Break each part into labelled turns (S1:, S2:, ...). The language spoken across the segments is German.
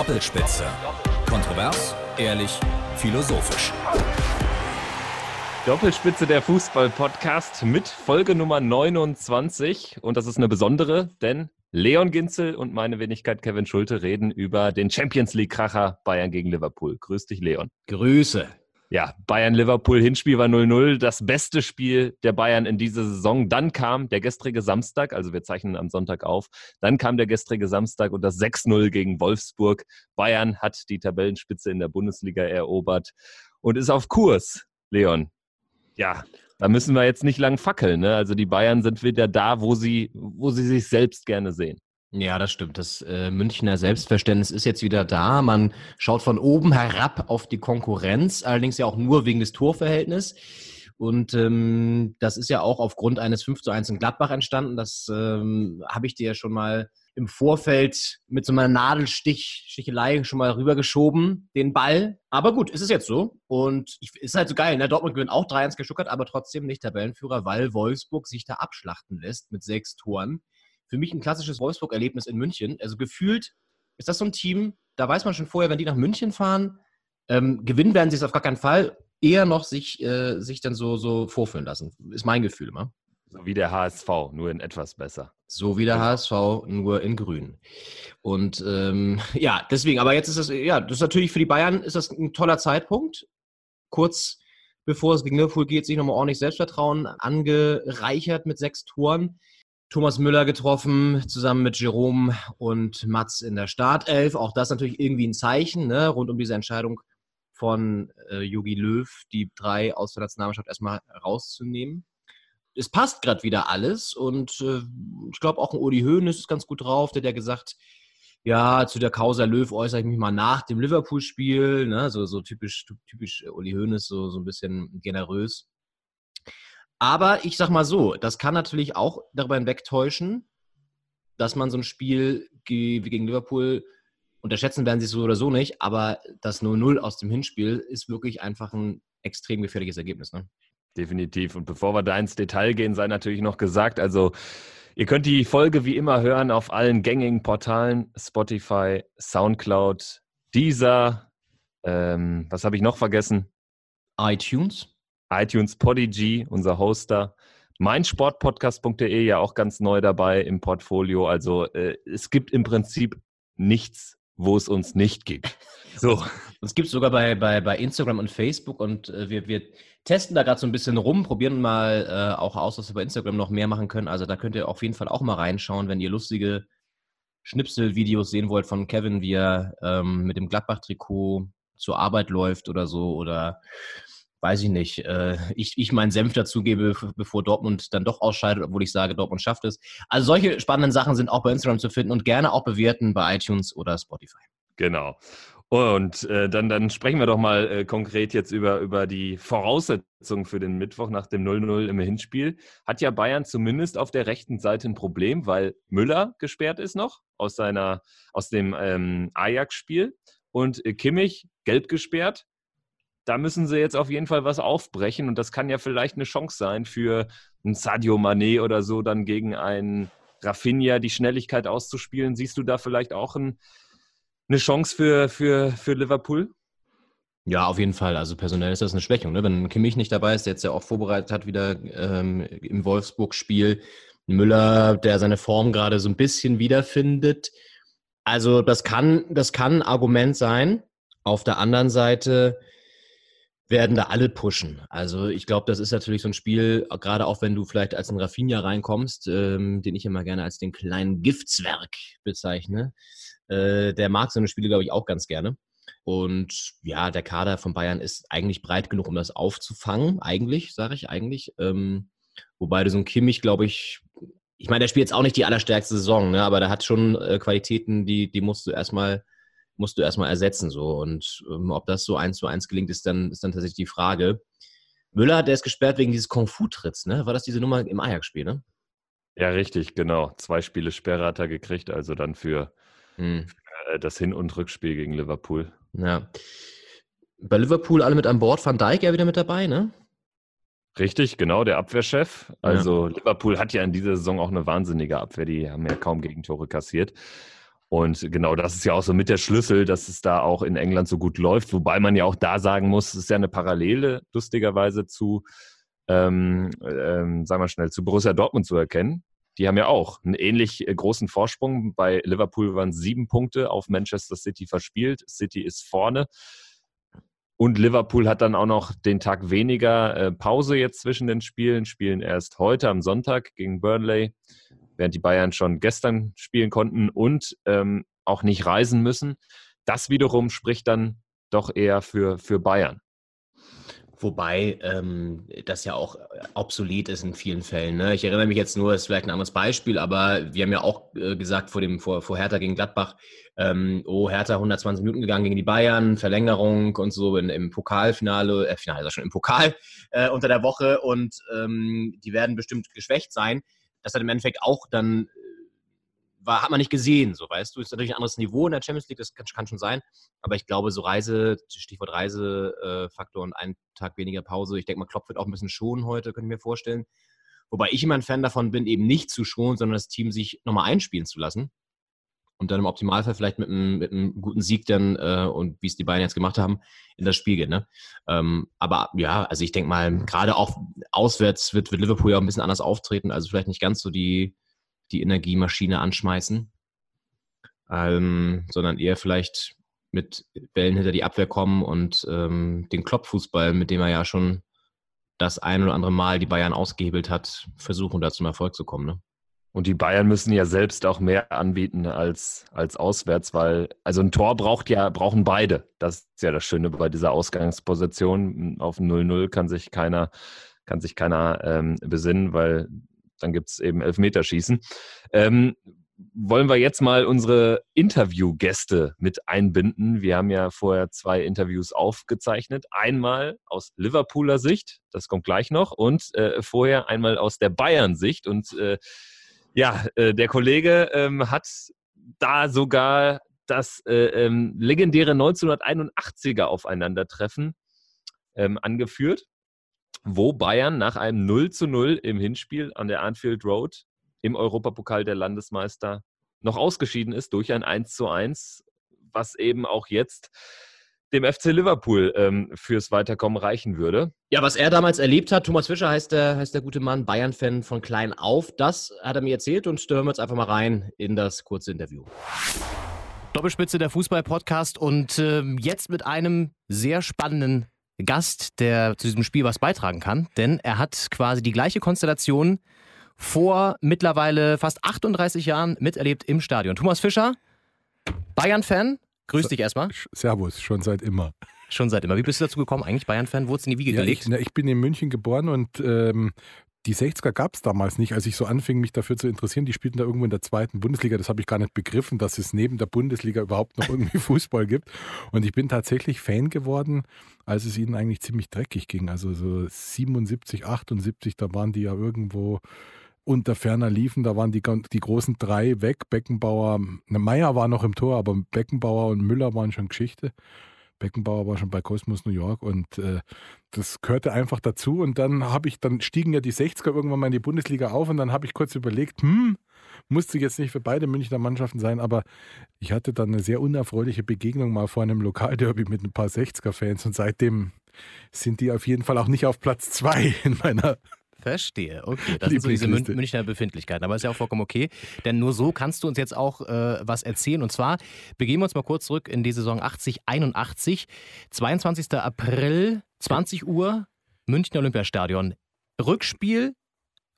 S1: Doppelspitze. Kontrovers, ehrlich, philosophisch.
S2: Doppelspitze der Fußball-Podcast mit Folge Nummer 29. Und das ist eine besondere, denn Leon Ginzel und meine Wenigkeit Kevin Schulte reden über den Champions League-Kracher Bayern gegen Liverpool. Grüß dich, Leon.
S3: Grüße.
S2: Ja, Bayern-Liverpool-Hinspiel war 0-0, das beste Spiel der Bayern in dieser Saison. Dann kam der gestrige Samstag, also wir zeichnen am Sonntag auf, dann kam der gestrige Samstag und das 6-0 gegen Wolfsburg. Bayern hat die Tabellenspitze in der Bundesliga erobert und ist auf Kurs, Leon. Ja, da müssen wir jetzt nicht lang fackeln. Ne? Also die Bayern sind wieder da, wo sie, wo sie sich selbst gerne sehen.
S3: Ja, das stimmt. Das äh, Münchner Selbstverständnis ist jetzt wieder da. Man schaut von oben herab auf die Konkurrenz, allerdings ja auch nur wegen des Torverhältnisses. Und ähm, das ist ja auch aufgrund eines 5 zu 1 in Gladbach entstanden. Das ähm, habe ich dir ja schon mal im Vorfeld mit so einer Nadelstich-Stichelei schon mal rübergeschoben, den Ball. Aber gut, ist es jetzt so. Und es ist halt so geil. Ne? Dortmund gewinnt auch 3-1 geschuckert, aber trotzdem nicht Tabellenführer, weil Wolfsburg sich da abschlachten lässt mit sechs Toren für mich ein klassisches Wolfsburg-Erlebnis in München. Also gefühlt ist das so ein Team, da weiß man schon vorher, wenn die nach München fahren, ähm, gewinnen werden sie es auf gar keinen Fall, eher noch sich, äh, sich dann so, so vorführen lassen. Ist mein Gefühl immer.
S2: So wie der HSV, nur in etwas besser.
S3: So wie der genau. HSV, nur in grün. Und ähm, ja, deswegen, aber jetzt ist das, ja, das ist natürlich für die Bayern ist das ein toller Zeitpunkt. Kurz bevor es gegen Liverpool geht, sich nochmal ordentlich Selbstvertrauen angereichert mit sechs Toren. Thomas Müller getroffen, zusammen mit Jerome und Mats in der Startelf. Auch das natürlich irgendwie ein Zeichen, ne, rund um diese Entscheidung von äh, Jogi Löw, die drei aus der Nationalmannschaft erstmal rauszunehmen. Es passt gerade wieder alles und äh, ich glaube auch ein Uli Hoeneß ist ganz gut drauf, der hat ja gesagt, ja, zu der Causa Löw äußere ich mich mal nach dem Liverpool-Spiel, ne, so, so typisch, typisch Uli Hoeneß, so, so ein bisschen generös. Aber ich sag mal so, das kann natürlich auch darüber hinwegtäuschen, dass man so ein Spiel wie gegen Liverpool unterschätzen werden sie es so oder so nicht, aber das 0-0 aus dem Hinspiel ist wirklich einfach ein extrem gefährliches Ergebnis. Ne?
S2: Definitiv. Und bevor wir da ins Detail gehen, sei natürlich noch gesagt, also ihr könnt die Folge wie immer hören auf allen gängigen Portalen, Spotify, Soundcloud, Deezer, ähm, was habe ich noch vergessen?
S3: iTunes
S2: iTunes Podigy, unser Hoster. Meinsportpodcast.de ja auch ganz neu dabei im Portfolio. Also äh, es gibt im Prinzip nichts, wo es uns nicht gibt.
S3: So. Es gibt sogar bei, bei, bei Instagram und Facebook und äh, wir, wir testen da gerade so ein bisschen rum, probieren mal äh, auch aus, was wir bei Instagram noch mehr machen können. Also da könnt ihr auf jeden Fall auch mal reinschauen, wenn ihr lustige Schnipselvideos sehen wollt von Kevin, wie er ähm, mit dem Gladbach-Trikot zur Arbeit läuft oder so oder weiß ich nicht, äh, ich, ich meinen Senf dazugebe, bevor Dortmund dann doch ausscheidet, obwohl ich sage, Dortmund schafft es. Also solche spannenden Sachen sind auch bei Instagram zu finden und gerne auch bewerten bei iTunes oder Spotify.
S2: Genau. Und äh, dann, dann sprechen wir doch mal äh, konkret jetzt über, über die Voraussetzungen für den Mittwoch nach dem 0-0 im Hinspiel. Hat ja Bayern zumindest auf der rechten Seite ein Problem, weil Müller gesperrt ist noch aus, seiner, aus dem ähm, Ajax-Spiel und äh, Kimmich gelb gesperrt da müssen sie jetzt auf jeden Fall was aufbrechen und das kann ja vielleicht eine Chance sein für ein Sadio Mané oder so dann gegen einen Rafinha die Schnelligkeit auszuspielen. Siehst du da vielleicht auch ein, eine Chance für, für, für Liverpool?
S3: Ja, auf jeden Fall. Also personell ist das eine Schwächung. Ne? Wenn Kimmich nicht dabei ist, der jetzt ja auch vorbereitet hat, wieder ähm, im Wolfsburg-Spiel. Müller, der seine Form gerade so ein bisschen wiederfindet. Also das kann, das kann ein Argument sein. Auf der anderen Seite werden da alle pushen. Also ich glaube, das ist natürlich so ein Spiel, gerade auch wenn du vielleicht als ein Rafinha reinkommst, ähm, den ich immer gerne als den kleinen Giftzwerg bezeichne. Äh, der mag so eine Spiele, glaube ich, auch ganz gerne. Und ja, der Kader von Bayern ist eigentlich breit genug, um das aufzufangen. Eigentlich, sage ich eigentlich. Ähm, wobei du so ein Kimmich, glaube ich, ich meine, der spielt jetzt auch nicht die allerstärkste Saison, ne? aber der hat schon äh, Qualitäten, die, die musst du erstmal musst du erstmal ersetzen. So. Und ähm, ob das so eins zu eins gelingt, ist dann, ist dann tatsächlich die Frage. Müller, der ist gesperrt wegen dieses Kung-Fu-Tritts, ne? War das diese Nummer im Ajax-Spiel, ne?
S2: Ja, richtig, genau. Zwei Spiele Sperre hat er gekriegt, also dann für, hm. für äh, das Hin- und Rückspiel gegen Liverpool.
S3: Ja. Bei Liverpool alle mit an Bord, Van Dijk ja wieder mit dabei, ne?
S2: Richtig, genau, der Abwehrchef. Also ja. Liverpool hat ja in dieser Saison auch eine wahnsinnige Abwehr, die haben ja kaum Gegentore kassiert. Und genau das ist ja auch so mit der Schlüssel, dass es da auch in England so gut läuft. Wobei man ja auch da sagen muss, es ist ja eine Parallele, lustigerweise, zu, ähm, ähm, sagen wir schnell, zu Borussia Dortmund zu erkennen. Die haben ja auch einen ähnlich äh, großen Vorsprung. Bei Liverpool waren sieben Punkte auf Manchester City verspielt. City ist vorne. Und Liverpool hat dann auch noch den Tag weniger äh, Pause jetzt zwischen den Spielen, spielen erst heute am Sonntag gegen Burnley während die Bayern schon gestern spielen konnten und ähm, auch nicht reisen müssen. Das wiederum spricht dann doch eher für, für Bayern.
S3: Wobei ähm, das ja auch obsolet ist in vielen Fällen. Ne? Ich erinnere mich jetzt nur, das ist vielleicht ein anderes Beispiel, aber wir haben ja auch äh, gesagt vor, dem, vor, vor Hertha gegen Gladbach, ähm, oh, Hertha 120 Minuten gegangen gegen die Bayern, Verlängerung und so in, im Pokalfinale, äh, Finale, also schon im Pokal äh, unter der Woche und ähm, die werden bestimmt geschwächt sein das hat im Endeffekt auch dann, äh, war, hat man nicht gesehen, so weißt du. Ist natürlich ein anderes Niveau in der Champions League, das kann, kann schon sein. Aber ich glaube, so Reise, Stichwort Reisefaktor und einen Tag weniger Pause, ich denke mal, Klopp wird auch ein bisschen schonen heute, könnte ich mir vorstellen. Wobei ich immer ein Fan davon bin, eben nicht zu schonen, sondern das Team sich nochmal einspielen zu lassen. Und dann im Optimalfall vielleicht mit einem, mit einem guten Sieg dann, äh, und wie es die beiden jetzt gemacht haben, in das Spiel gehen. Ne? Ähm, aber ja, also ich denke mal, gerade auch auswärts wird, wird Liverpool ja auch ein bisschen anders auftreten, also vielleicht nicht ganz so die, die Energiemaschine anschmeißen, ähm, sondern eher vielleicht mit Bällen hinter die Abwehr kommen und ähm, den Kloppfußball, mit dem er ja schon das ein oder andere Mal die Bayern ausgehebelt hat, versuchen da zum Erfolg zu kommen. Ne?
S2: Und die Bayern müssen ja selbst auch mehr anbieten als, als auswärts, weil, also ein Tor braucht ja, brauchen beide. Das ist ja das Schöne bei dieser Ausgangsposition. Auf 0-0 kann sich keiner, kann sich keiner ähm, besinnen, weil dann gibt es eben Elfmeterschießen. Ähm, wollen wir jetzt mal unsere Interviewgäste mit einbinden. Wir haben ja vorher zwei Interviews aufgezeichnet. Einmal aus Liverpooler Sicht, das kommt gleich noch, und äh, vorher einmal aus der Bayern-Sicht. Und äh, ja, äh, der Kollege ähm, hat da sogar das äh, ähm, legendäre 1981er Aufeinandertreffen ähm, angeführt, wo Bayern nach einem 0 zu 0 im Hinspiel an der Anfield Road im Europapokal der Landesmeister noch ausgeschieden ist durch ein 1 zu 1, was eben auch jetzt dem FC Liverpool ähm, fürs Weiterkommen reichen würde.
S3: Ja, was er damals erlebt hat, Thomas Fischer heißt der, heißt der gute Mann, Bayern-Fan von klein auf, das hat er mir erzählt und stören wir jetzt einfach mal rein in das kurze Interview. Doppelspitze der Fußball-Podcast und äh, jetzt mit einem sehr spannenden Gast, der zu diesem Spiel was beitragen kann, denn er hat quasi die gleiche Konstellation vor mittlerweile fast 38 Jahren miterlebt im Stadion. Thomas Fischer, Bayern-Fan, Grüß dich erstmal.
S4: Servus, schon seit immer.
S3: Schon seit immer. Wie bist du dazu gekommen? Eigentlich Bayern-Fan? Wurde es in die Wiege
S4: ja,
S3: gelegt?
S4: Ich, na, ich bin in München geboren und ähm, die 60er gab es damals nicht, als ich so anfing, mich dafür zu interessieren. Die spielten da irgendwo in der zweiten Bundesliga. Das habe ich gar nicht begriffen, dass es neben der Bundesliga überhaupt noch irgendwie Fußball gibt. Und ich bin tatsächlich Fan geworden, als es ihnen eigentlich ziemlich dreckig ging. Also so 77, 78, da waren die ja irgendwo unter ferner liefen. Da waren die, die großen drei weg. Beckenbauer, ne, Meier war noch im Tor, aber Beckenbauer und Müller waren schon Geschichte. Beckenbauer war schon bei Cosmos New York und äh, das gehörte einfach dazu. Und dann habe ich, dann stiegen ja die 60er irgendwann mal in die Bundesliga auf und dann habe ich kurz überlegt, hm, musste jetzt nicht für beide Münchner Mannschaften sein, aber ich hatte dann eine sehr unerfreuliche Begegnung mal vor einem Lokalderby mit ein paar 60er-Fans und seitdem sind die auf jeden Fall auch nicht auf Platz zwei in meiner
S3: Verstehe, okay. Das sind so diese Mün Münchner Befindlichkeiten. Aber ist ja auch vollkommen okay, denn nur so kannst du uns jetzt auch äh, was erzählen. Und zwar begeben wir uns mal kurz zurück in die Saison 80, 81. 22. April, 20 Uhr, Münchner Olympiastadion. Rückspiel,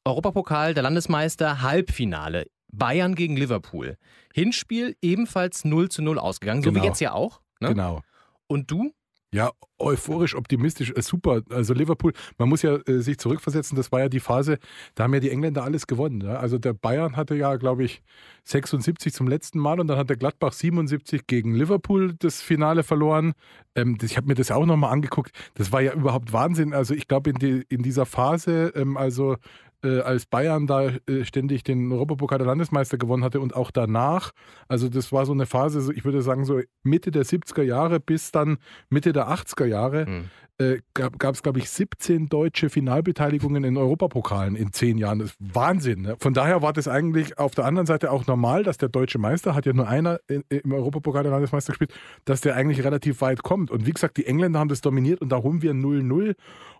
S3: Europapokal der Landesmeister, Halbfinale. Bayern gegen Liverpool. Hinspiel ebenfalls 0 zu 0 ausgegangen, genau. so wie genau. jetzt ja auch.
S4: Ne? Genau.
S3: Und du?
S4: Ja, euphorisch, optimistisch, äh, super. Also Liverpool, man muss ja äh, sich zurückversetzen, das war ja die Phase, da haben ja die Engländer alles gewonnen. Ja? Also der Bayern hatte ja, glaube ich, 76 zum letzten Mal und dann hat der Gladbach 77 gegen Liverpool das Finale verloren. Ähm, das, ich habe mir das auch nochmal angeguckt. Das war ja überhaupt Wahnsinn. Also ich glaube, in, die, in dieser Phase, ähm, also äh, als Bayern da äh, ständig den Europapokal der Landesmeister gewonnen hatte und auch danach. Also das war so eine Phase, ich würde sagen so Mitte der 70er Jahre bis dann Mitte der 80er Jahre. Mhm. Äh, gab es, glaube ich, 17 deutsche Finalbeteiligungen in Europapokalen in zehn Jahren. Das ist Wahnsinn. Ne? Von daher war das eigentlich auf der anderen Seite auch normal, dass der deutsche Meister, hat ja nur einer in, im Europapokal der Landesmeister gespielt, dass der eigentlich relativ weit kommt. Und wie gesagt, die Engländer haben das dominiert und da holen wir 0-0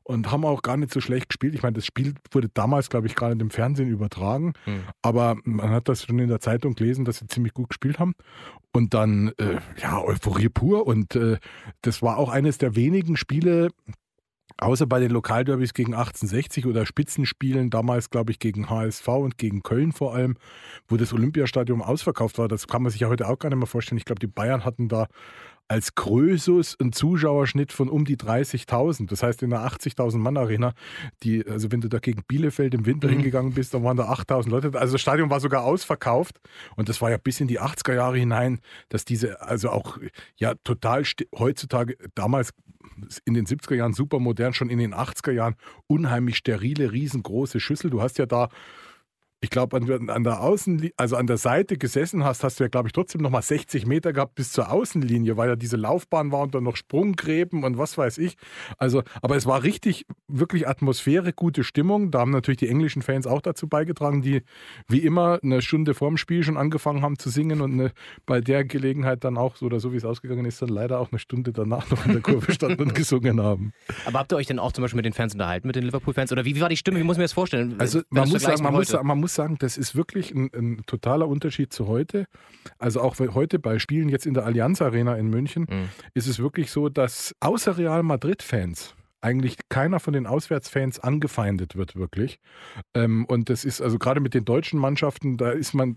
S4: und haben auch gar nicht so schlecht gespielt. Ich meine, das Spiel wurde damals, glaube ich, gerade im Fernsehen übertragen, mhm. aber man hat das schon in der Zeitung gelesen, dass sie ziemlich gut gespielt haben. Und dann, äh, ja, Euphorie pur. Und äh, das war auch eines der wenigen Spiele, außer bei den Lokalderbys gegen 1860 oder Spitzenspielen, damals glaube ich gegen HSV und gegen Köln vor allem, wo das Olympiastadion ausverkauft war. Das kann man sich ja heute auch gar nicht mehr vorstellen. Ich glaube, die Bayern hatten da als Krösus einen Zuschauerschnitt von um die 30.000. Das heißt, in einer 80.000 Mann Arena, die, also wenn du da gegen Bielefeld im Winter mhm. hingegangen bist, dann waren da 8.000 Leute. Also das Stadion war sogar ausverkauft und das war ja bis in die 80er Jahre hinein, dass diese, also auch ja total heutzutage, damals in den 70er Jahren super modern, schon in den 80er Jahren unheimlich sterile, riesengroße Schüssel. Du hast ja da ich glaube, an, an, der Außen, also an der Seite gesessen hast, hast du ja, glaube ich, trotzdem nochmal 60 Meter gehabt bis zur Außenlinie, weil ja diese Laufbahn war und dann noch Sprunggräben und was weiß ich. Also, aber es war richtig, wirklich Atmosphäre, gute Stimmung. Da haben natürlich die englischen Fans auch dazu beigetragen, die wie immer eine Stunde vorm Spiel schon angefangen haben zu singen und eine, bei der Gelegenheit dann auch, so oder so wie es ausgegangen ist, dann leider auch eine Stunde danach noch in der Kurve standen und gesungen haben.
S3: Aber habt ihr euch denn auch zum Beispiel mit den Fans unterhalten, mit den Liverpool-Fans? Oder wie, wie, war die Stimme? Wie muss ich mir das vorstellen?
S4: Also, man muss, sagen, man, muss, man muss muss sagen, das ist wirklich ein, ein, totaler Unterschied zu heute. Also auch heute bei Spielen jetzt in der Allianz Arena in München mhm. ist es wirklich so, dass außer Real Madrid-Fans eigentlich keiner von den Auswärtsfans angefeindet wird, wirklich. Ähm, und das ist also gerade mit den deutschen Mannschaften, da ist man,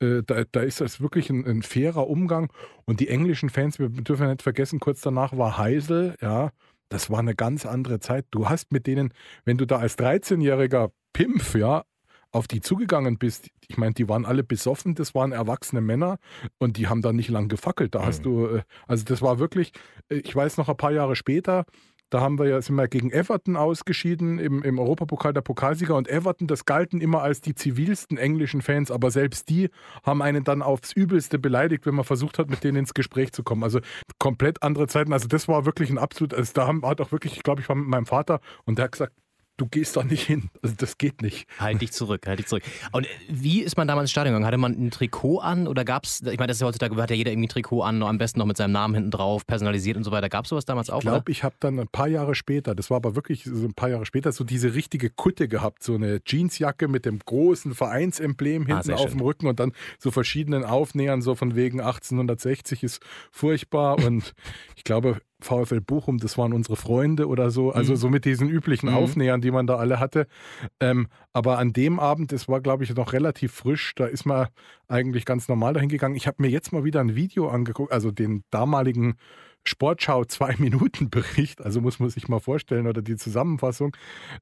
S4: äh, da, da ist das wirklich ein, ein, fairer Umgang. Und die englischen Fans, wir dürfen ja nicht vergessen, kurz danach war Heisel, ja, das war eine ganz andere Zeit. Du hast mit denen, wenn du da als 13-jähriger Pimpf, ja, auf die zugegangen bist, ich meine, die waren alle besoffen, das waren erwachsene Männer und die haben da nicht lang gefackelt. Da mhm. hast du, äh, also das war wirklich, äh, ich weiß noch ein paar Jahre später, da haben wir ja, sind wir gegen Everton ausgeschieden im, im Europapokal der Pokalsieger und Everton, das galten immer als die zivilsten englischen Fans, aber selbst die haben einen dann aufs Übelste beleidigt, wenn man versucht hat, mit denen ins Gespräch zu kommen. Also komplett andere Zeiten. Also das war wirklich ein absolut, also da haben, hat auch wirklich, ich glaube, ich war mit meinem Vater und der hat gesagt, du gehst da nicht hin. Also das geht nicht.
S3: Halt dich zurück, halt dich zurück. Und wie ist man damals ins Stadion gegangen? Hatte man ein Trikot an oder gab es, ich meine, das ist ja heutzutage, hat ja jeder irgendwie ein Trikot an, am besten noch mit seinem Namen hinten drauf, personalisiert und so weiter. Gab es sowas damals auch?
S4: Ich glaube, ich habe dann ein paar Jahre später, das war aber wirklich so ein paar Jahre später, so diese richtige Kutte gehabt, so eine Jeansjacke mit dem großen Vereinsemblem ah, hinten ah, auf dem Rücken und dann so verschiedenen Aufnähern, so von wegen 1860 ist furchtbar und ich glaube, VfL Bochum, das waren unsere Freunde oder so, also mhm. so mit diesen üblichen mhm. Aufnähern, die man da alle hatte. Ähm, aber an dem Abend, das war glaube ich noch relativ frisch, da ist man eigentlich ganz normal dahin gegangen. Ich habe mir jetzt mal wieder ein Video angeguckt, also den damaligen Sportschau zwei Minuten Bericht, also muss man sich mal vorstellen oder die Zusammenfassung.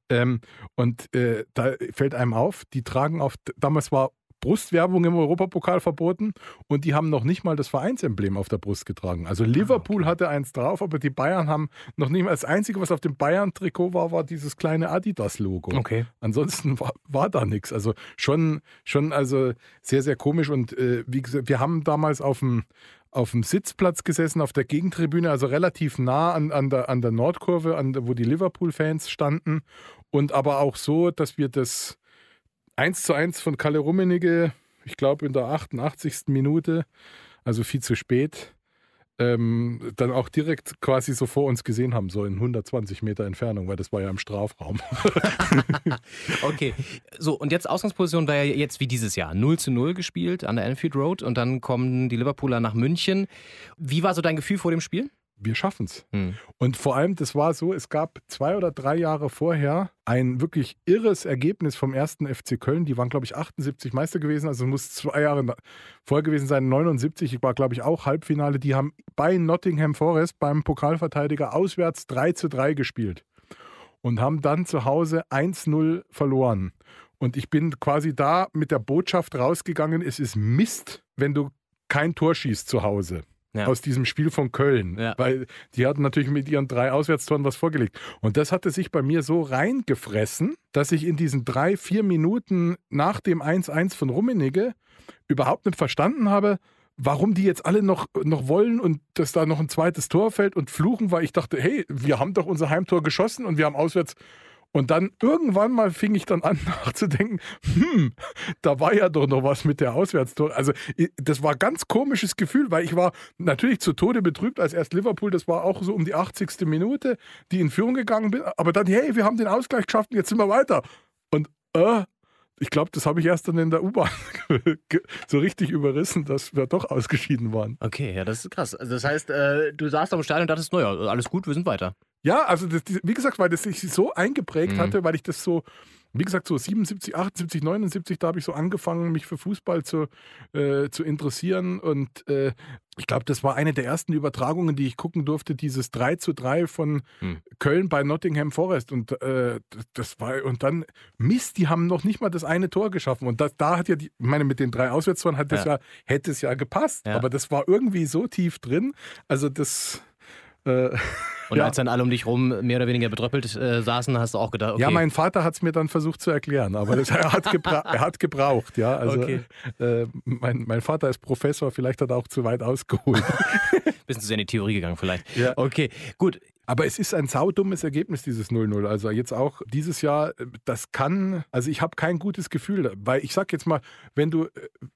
S4: Ähm, und äh, da fällt einem auf, die tragen auf, damals war Brustwerbung im Europapokal verboten und die haben noch nicht mal das Vereinsemblem auf der Brust getragen. Also ah, Liverpool okay. hatte eins drauf, aber die Bayern haben noch nicht mal das Einzige, was auf dem Bayern-Trikot war, war dieses kleine Adidas-Logo.
S3: Okay.
S4: Ansonsten war, war da nichts. Also schon, schon also sehr, sehr komisch und äh, wie gesagt, wir haben damals auf dem auf dem Sitzplatz gesessen, auf der Gegentribüne, also relativ nah an, an, der, an der Nordkurve, an wo die Liverpool-Fans standen. Und aber auch so, dass wir das 1 zu 1 von Kalle Rummenigge, ich glaube in der 88. Minute, also viel zu spät, ähm, dann auch direkt quasi so vor uns gesehen haben, so in 120 Meter Entfernung, weil das war ja im Strafraum.
S3: okay, so und jetzt Ausgangsposition war ja jetzt wie dieses Jahr 0 zu 0 gespielt an der Anfield Road und dann kommen die Liverpooler nach München. Wie war so dein Gefühl vor dem Spiel?
S4: Wir schaffen es. Hm. Und vor allem, das war so, es gab zwei oder drei Jahre vorher ein wirklich irres Ergebnis vom ersten FC Köln. Die waren, glaube ich, 78 Meister gewesen, also muss zwei Jahre vorher gewesen sein. 79 war, glaube ich, auch Halbfinale. Die haben bei Nottingham Forest beim Pokalverteidiger auswärts 3 zu 3 gespielt und haben dann zu Hause 1-0 verloren. Und ich bin quasi da mit der Botschaft rausgegangen, es ist Mist, wenn du kein Tor schießt zu Hause ja. aus diesem Spiel von Köln. Ja. Weil die hatten natürlich mit ihren drei Auswärtstoren was vorgelegt. Und das hatte sich bei mir so reingefressen, dass ich in diesen drei, vier Minuten nach dem 1-1 von Rummenigge überhaupt nicht verstanden habe, warum die jetzt alle noch, noch wollen und dass da noch ein zweites Tor fällt und fluchen, weil ich dachte, hey, wir haben doch unser Heimtor geschossen und wir haben auswärts und dann irgendwann mal fing ich dann an nachzudenken, hm, da war ja doch noch was mit der Auswärtstor. Also das war ein ganz komisches Gefühl, weil ich war natürlich zu Tode betrübt, als erst Liverpool, das war auch so um die 80. Minute, die in Führung gegangen bin. Aber dann, hey, wir haben den Ausgleich geschafft und jetzt sind wir weiter. Und äh, ich glaube, das habe ich erst dann in der U-Bahn so richtig überrissen, dass wir doch ausgeschieden waren.
S3: Okay, ja, das ist krass. Also das heißt, äh, du saßt am Stadion und dachtest, naja, alles gut, wir sind weiter.
S4: Ja, also das, wie gesagt, weil das sich so eingeprägt mhm. hatte, weil ich das so, wie gesagt, so 77, 78, 79, da habe ich so angefangen, mich für Fußball zu, äh, zu interessieren. Und äh, ich glaube, das war eine der ersten Übertragungen, die ich gucken durfte, dieses 3 zu 3 von mhm. Köln bei Nottingham Forest. Und äh, das war, und dann, Mist, die haben noch nicht mal das eine Tor geschaffen. Und das, da hat ja die, ich meine, mit den drei Auswärtstoren hat das ja. ja hätte es ja gepasst. Ja. Aber das war irgendwie so tief drin. Also das.
S3: Äh, Und ja. als dann alle um dich rum mehr oder weniger betröppelt äh, saßen, hast du auch gedacht, okay.
S4: Ja, mein Vater hat es mir dann versucht zu erklären, aber das, er, hat er, hat gebraucht, ja. Also okay. äh, mein, mein Vater ist Professor, vielleicht hat er auch zu weit ausgeholt.
S3: Bisschen zu sehr in die Theorie gegangen, vielleicht. Ja. Okay, gut.
S4: Aber es ist ein saudummes Ergebnis, dieses 0-0. Also jetzt auch dieses Jahr, das kann, also ich habe kein gutes Gefühl, weil ich sag jetzt mal, wenn du,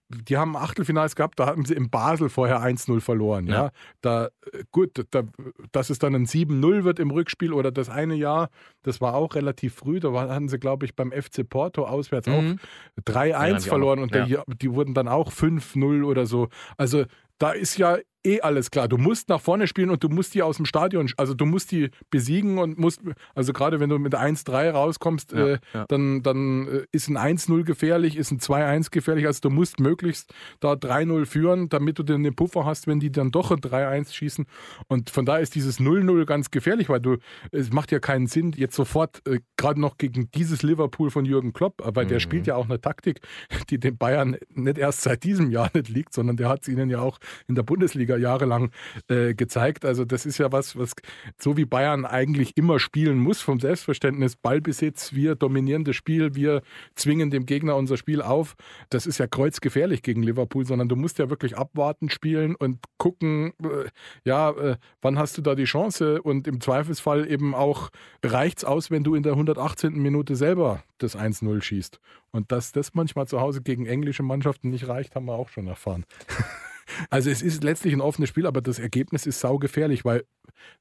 S4: die haben Achtelfinals gehabt, da hatten sie in Basel vorher 1-0 verloren. Ja. ja. Da, gut, da, dass es dann ein 7-0 wird im Rückspiel oder das eine Jahr, das war auch relativ früh. Da hatten sie, glaube ich, beim FC Porto auswärts mhm. auch 3-1 verloren und ja. die, die wurden dann auch 5-0 oder so. Also da ist ja eh alles klar. Du musst nach vorne spielen und du musst die aus dem Stadion, also du musst die besiegen und musst, also gerade wenn du mit 1-3 rauskommst, ja, äh, ja. dann, dann äh, ist ein 1-0 gefährlich, ist ein 2-1 gefährlich. Also du musst möglichst da 3-0 führen, damit du dann den Puffer hast, wenn die dann doch ein 3-1 schießen. Und von daher ist dieses 0-0 ganz gefährlich, weil du, es macht ja keinen Sinn, jetzt sofort äh, gerade noch gegen dieses Liverpool von Jürgen Klopp, weil mhm. der spielt ja auch eine Taktik, die den Bayern nicht erst seit diesem Jahr nicht liegt, sondern der hat es ihnen ja auch in der Bundesliga jahrelang äh, gezeigt. Also das ist ja was, was so wie Bayern eigentlich immer spielen muss vom Selbstverständnis. Ballbesitz, wir dominieren das Spiel, wir zwingen dem Gegner unser Spiel auf. Das ist ja kreuzgefährlich gegen Liverpool, sondern du musst ja wirklich abwarten spielen und gucken, äh, ja, äh, wann hast du da die Chance und im Zweifelsfall eben auch reicht es aus, wenn du in der 118. Minute selber das 1-0 schießt. Und dass das manchmal zu Hause gegen englische Mannschaften nicht reicht, haben wir auch schon erfahren. Also es ist letztlich ein offenes Spiel, aber das Ergebnis ist saugefährlich, weil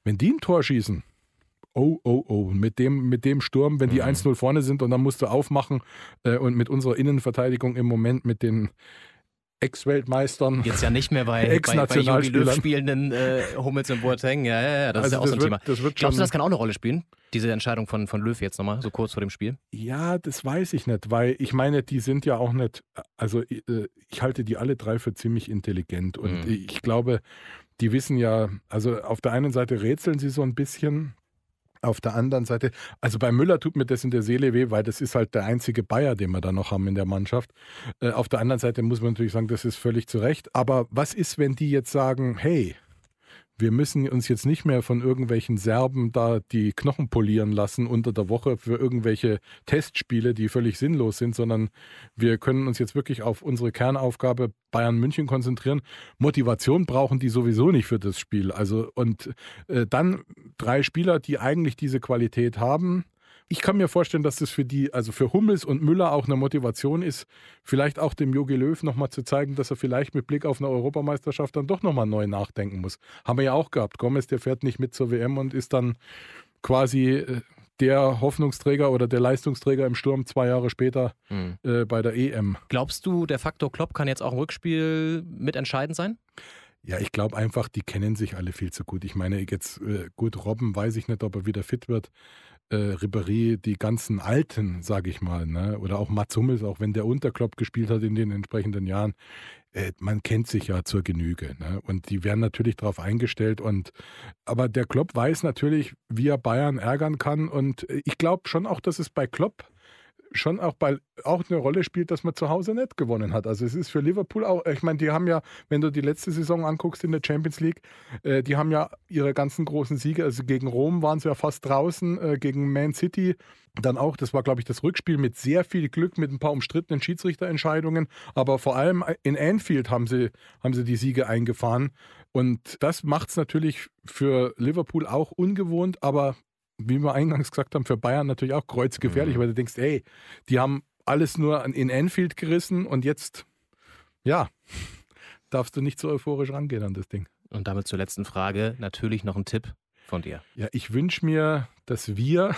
S4: wenn die ein Tor schießen, oh, oh, oh, mit dem, mit dem Sturm, wenn die mhm. 1-0 vorne sind und dann musst du aufmachen äh, und mit unserer Innenverteidigung im Moment mit den Ex-Weltmeistern.
S3: Jetzt ja nicht mehr bei, bei, bei Jogi Löw spielenden äh, Hummels und Boateng. Ja, ja, ja, das also ist ja auch so ein wird, Thema. Glaubst du, das kann auch eine Rolle spielen? Diese Entscheidung von, von Löw jetzt nochmal, so kurz vor dem Spiel?
S4: Ja, das weiß ich nicht, weil ich meine, die sind ja auch nicht, also äh, ich halte die alle drei für ziemlich intelligent und mhm. ich glaube, die wissen ja, also auf der einen Seite rätseln sie so ein bisschen, auf der anderen Seite, also bei Müller tut mir das in der Seele weh, weil das ist halt der einzige Bayer, den wir da noch haben in der Mannschaft. Äh, auf der anderen Seite muss man natürlich sagen, das ist völlig zu Recht. Aber was ist, wenn die jetzt sagen, hey, wir müssen uns jetzt nicht mehr von irgendwelchen Serben da die Knochen polieren lassen unter der Woche für irgendwelche Testspiele, die völlig sinnlos sind, sondern wir können uns jetzt wirklich auf unsere Kernaufgabe Bayern München konzentrieren. Motivation brauchen die sowieso nicht für das Spiel. Also und äh, dann drei Spieler, die eigentlich diese Qualität haben, ich kann mir vorstellen, dass das für die, also für Hummels und Müller auch eine Motivation ist, vielleicht auch dem Jogi Löw nochmal zu zeigen, dass er vielleicht mit Blick auf eine Europameisterschaft dann doch nochmal neu nachdenken muss. Haben wir ja auch gehabt. Gomez, der fährt nicht mit zur WM und ist dann quasi äh, der Hoffnungsträger oder der Leistungsträger im Sturm zwei Jahre später mhm. äh, bei der EM.
S3: Glaubst du, der Faktor Klopp kann jetzt auch im Rückspiel mitentscheidend sein?
S4: Ja, ich glaube einfach, die kennen sich alle viel zu gut. Ich meine, jetzt äh, gut, Robben weiß ich nicht, ob er wieder fit wird äh, Ribéry, die ganzen Alten, sage ich mal, ne? oder auch Mats Hummels, auch wenn der Unterklopp gespielt hat in den entsprechenden Jahren, äh, man kennt sich ja zur Genüge. Ne? Und die werden natürlich darauf eingestellt. Und aber der Klopp weiß natürlich, wie er Bayern ärgern kann. Und ich glaube schon auch, dass es bei Klopp schon auch bei auch eine Rolle spielt, dass man zu Hause nicht gewonnen hat. Also es ist für Liverpool auch, ich meine, die haben ja, wenn du die letzte Saison anguckst in der Champions League, äh, die haben ja ihre ganzen großen Siege, also gegen Rom waren sie ja fast draußen, äh, gegen Man City dann auch, das war glaube ich das Rückspiel mit sehr viel Glück, mit ein paar umstrittenen Schiedsrichterentscheidungen, aber vor allem in Anfield haben sie, haben sie die Siege eingefahren. Und das macht es natürlich für Liverpool auch ungewohnt, aber wie wir eingangs gesagt haben, für Bayern natürlich auch kreuzgefährlich, mhm. weil du denkst, ey, die haben alles nur in Anfield gerissen und jetzt, ja, darfst du nicht so euphorisch rangehen an das Ding.
S3: Und damit zur letzten Frage, natürlich noch ein Tipp von dir.
S4: Ja, ich wünsche mir, dass wir,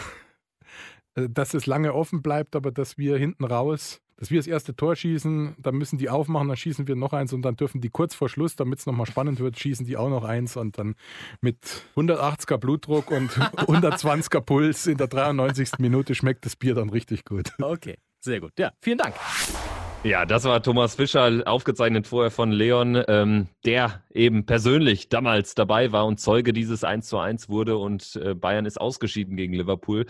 S4: äh, dass es lange offen bleibt, aber dass wir hinten raus dass wir das erste Tor schießen, dann müssen die aufmachen, dann schießen wir noch eins und dann dürfen die kurz vor Schluss, damit es nochmal spannend wird, schießen die auch noch eins und dann mit 180er Blutdruck und 120er Puls in der 93. Minute schmeckt das Bier dann richtig gut.
S3: Okay, sehr gut. Ja, vielen Dank.
S2: Ja, das war Thomas Fischer, aufgezeichnet vorher von Leon, ähm, der eben persönlich damals dabei war und Zeuge dieses 1 zu 1 wurde und äh, Bayern ist ausgeschieden gegen Liverpool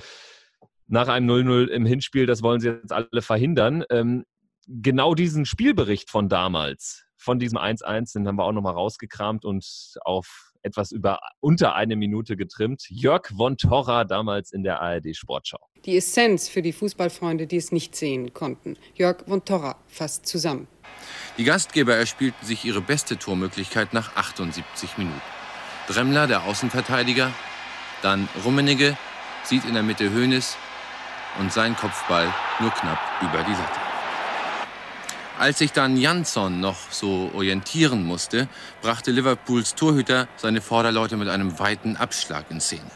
S2: nach einem 0-0 im Hinspiel, das wollen sie jetzt alle verhindern. Ähm, genau diesen Spielbericht von damals, von diesem 1-1, den haben wir auch nochmal rausgekramt und auf etwas über unter eine Minute getrimmt. Jörg von Torra damals in der ARD Sportschau.
S5: Die Essenz für die Fußballfreunde, die es nicht sehen konnten. Jörg von Torra fasst zusammen.
S6: Die Gastgeber erspielten sich ihre beste Tormöglichkeit nach 78 Minuten. Dremmler, der Außenverteidiger, dann Rummenigge, sieht in der Mitte Hönes, und sein Kopfball nur knapp über die Latte. Als sich dann Jansson noch so orientieren musste, brachte Liverpools Torhüter seine Vorderleute mit einem weiten Abschlag in Szene.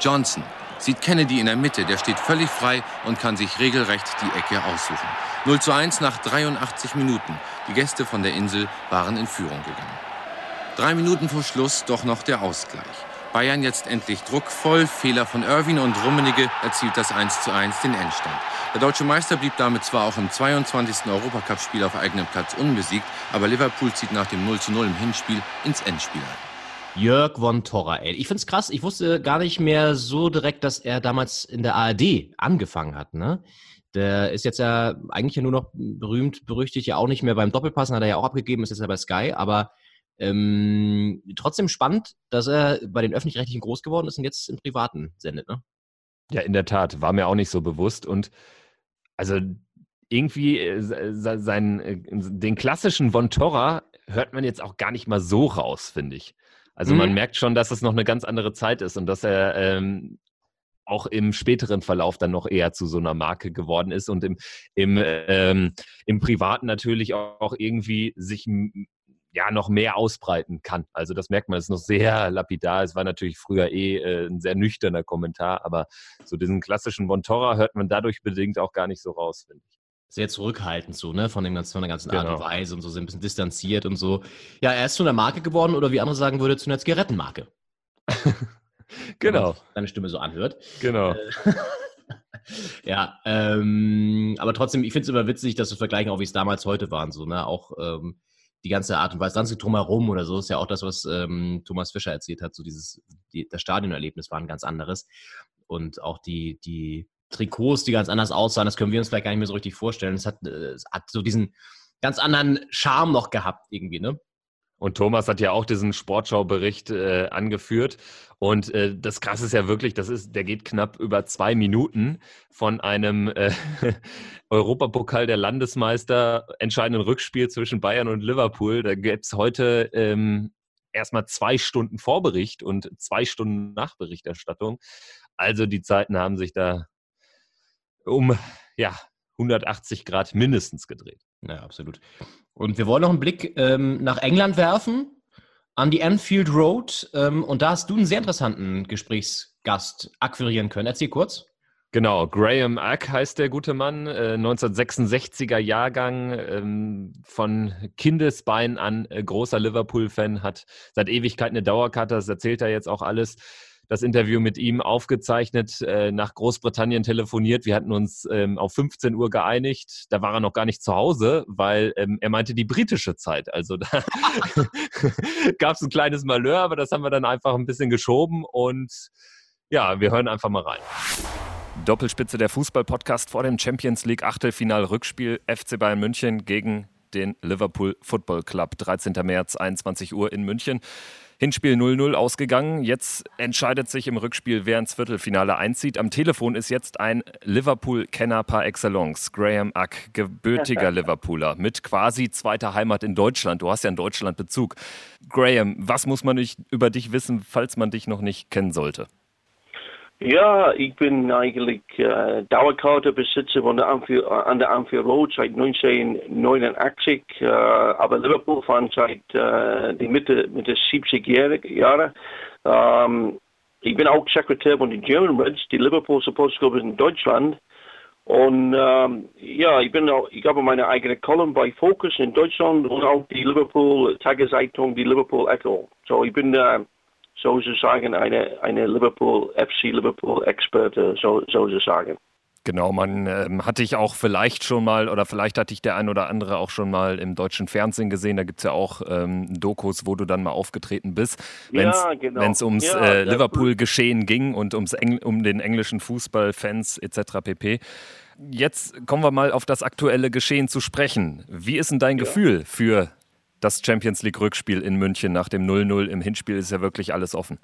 S6: Johnson sieht Kennedy in der Mitte, der steht völlig frei und kann sich regelrecht die Ecke aussuchen. 0 zu 1 nach 83 Minuten. Die Gäste von der Insel waren in Führung gegangen. Drei Minuten vor Schluss doch noch der Ausgleich. Bayern jetzt endlich druckvoll. Fehler von Irwin und Rummenigge erzielt das 1:1 den Endstand. Der deutsche Meister blieb damit zwar auch im 22. Europacup-Spiel auf eigenem Platz unbesiegt, aber Liverpool zieht nach dem 0:0 im Hinspiel ins Endspiel ein.
S3: Jörg von Torra, ey. Ich find's krass. Ich wusste gar nicht mehr so direkt, dass er damals in der ARD angefangen hat, ne? Der ist jetzt ja eigentlich ja nur noch berühmt, berüchtigt, ja auch nicht mehr beim Doppelpassen, hat er ja auch abgegeben, ist jetzt ja bei Sky, aber ähm, trotzdem spannend, dass er bei den Öffentlich-Rechtlichen groß geworden ist und jetzt im Privaten sendet, ne?
S2: Ja, in der Tat. War mir auch nicht so bewusst. Und also irgendwie äh, sein, äh, den klassischen Von Torra hört man jetzt auch gar nicht mal so raus, finde ich. Also mhm. man merkt schon, dass es noch eine ganz andere Zeit ist und dass er ähm, auch im späteren Verlauf dann noch eher zu so einer Marke geworden ist und im, im, ähm, im Privaten natürlich auch irgendwie sich ja noch mehr ausbreiten kann. Also das merkt man, es ist noch sehr lapidar. Es war natürlich früher eh äh, ein sehr nüchterner Kommentar, aber so diesen klassischen Montorra hört man dadurch bedingt auch gar nicht so raus, finde ich.
S3: Sehr zurückhaltend so, ne, von, dem ganzen, von der ganzen Art und genau. Weise und so, so ein bisschen distanziert und so. Ja, er ist zu einer Marke geworden oder wie andere sagen würde, zu einer Zigarettenmarke.
S2: genau.
S3: Wenn Deine Stimme so anhört.
S2: Genau. Äh,
S3: ja, ähm, aber trotzdem, ich finde es immer witzig, dass du vergleichen, auch wie es damals heute waren, so, ne, auch ähm, die ganze Art und Weise, das ganze Drumherum oder so, ist ja auch das, was ähm, Thomas Fischer erzählt hat, so dieses, die, das Stadionerlebnis war ein ganz anderes. Und auch die, die Trikots, die ganz anders aussahen, das können wir uns vielleicht gar nicht mehr so richtig vorstellen. Es hat, äh, es hat so diesen ganz anderen Charme noch gehabt, irgendwie, ne?
S2: Und Thomas hat ja auch diesen Sportschaubericht äh, angeführt. Und äh, das Krasse ist ja wirklich, das ist, der geht knapp über zwei Minuten von einem äh, Europapokal der Landesmeister entscheidenden Rückspiel zwischen Bayern und Liverpool. Da gäbe es heute ähm, erstmal zwei Stunden Vorbericht und zwei Stunden Nachberichterstattung. Also die Zeiten haben sich da um ja, 180 Grad mindestens gedreht.
S3: Ja, absolut. Und wir wollen noch einen Blick ähm, nach England werfen, an die Anfield Road. Ähm, und da hast du einen sehr interessanten Gesprächsgast akquirieren können. Erzähl kurz.
S2: Genau, Graham Ack heißt der gute Mann, äh, 1966er Jahrgang, ähm, von Kindesbein an äh, großer Liverpool-Fan, hat seit Ewigkeit eine Dauerkarte, das erzählt er jetzt auch alles das Interview mit ihm aufgezeichnet, äh, nach Großbritannien telefoniert. Wir hatten uns ähm, auf 15 Uhr geeinigt. Da war er noch gar nicht zu Hause, weil ähm, er meinte die britische Zeit. Also da gab es ein kleines Malheur, aber das haben wir dann einfach ein bisschen geschoben und ja, wir hören einfach mal rein. Doppelspitze der Fußball-Podcast vor dem Champions League Achtelfinal-Rückspiel FC Bayern München gegen den Liverpool Football Club. 13. März, 21 Uhr in München. Hinspiel 0-0 ausgegangen. Jetzt entscheidet sich im Rückspiel, wer ins Viertelfinale einzieht. Am Telefon ist jetzt ein Liverpool-Kenner par excellence, Graham Ack, gebürtiger Liverpooler, mit quasi zweiter Heimat in Deutschland. Du hast ja einen Deutschland-Bezug. Graham, was muss man über dich wissen, falls man dich noch nicht kennen sollte?
S7: Ja, ich bin eigentlich äh, Dauerkartebesitzer von der Amphi an der Amphi Road seit 1989, äh, aber Liverpool-Fan seit äh, die Mitte, Mitte 70 Jahre. Ähm, ich bin auch Sekretär von den German Reds, die Liverpool Support Club in Deutschland. Und ähm, ja, ich bin auch, ich habe meine eigene Column bei Focus in Deutschland und auch die Liverpool Tageszeitung, die Liverpool Echo. So ich bin äh, sozusagen eine, eine Liverpool, FC Liverpool-Experte, so, sozusagen.
S2: Genau, man ähm, hatte ich auch vielleicht schon mal oder vielleicht hatte ich der ein oder andere auch schon mal im deutschen Fernsehen gesehen. Da gibt es ja auch ähm, Dokus, wo du dann mal aufgetreten bist, wenn es ja, genau. ums ja, äh, Liverpool-Geschehen ging und ums Engl um den englischen Fußballfans etc. pp. Jetzt kommen wir mal auf das aktuelle Geschehen zu sprechen. Wie ist denn dein ja. Gefühl für das Champions League Rückspiel in München nach dem 0-0 im Hinspiel ist ja wirklich alles offen.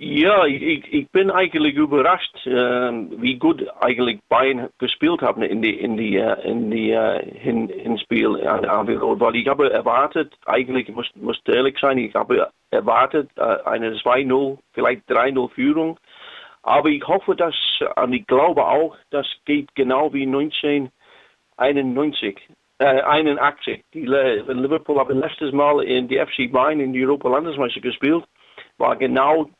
S7: Ja, ich, ich bin eigentlich überrascht, äh, wie gut eigentlich Bayern gespielt haben in die in die äh, in die uh, Hin Hinspiel an Anfield weil ich habe erwartet, eigentlich muss muss ehrlich sein, ich habe erwartet uh, eine 2-0, vielleicht 3-0 Führung, aber ich hoffe, dass und ich glaube auch, das geht genau wie 1991 äh, 81. Die, Liverpool haben letztes Mal in die FC Bayern in die Europa Landesmeister gespielt. War genau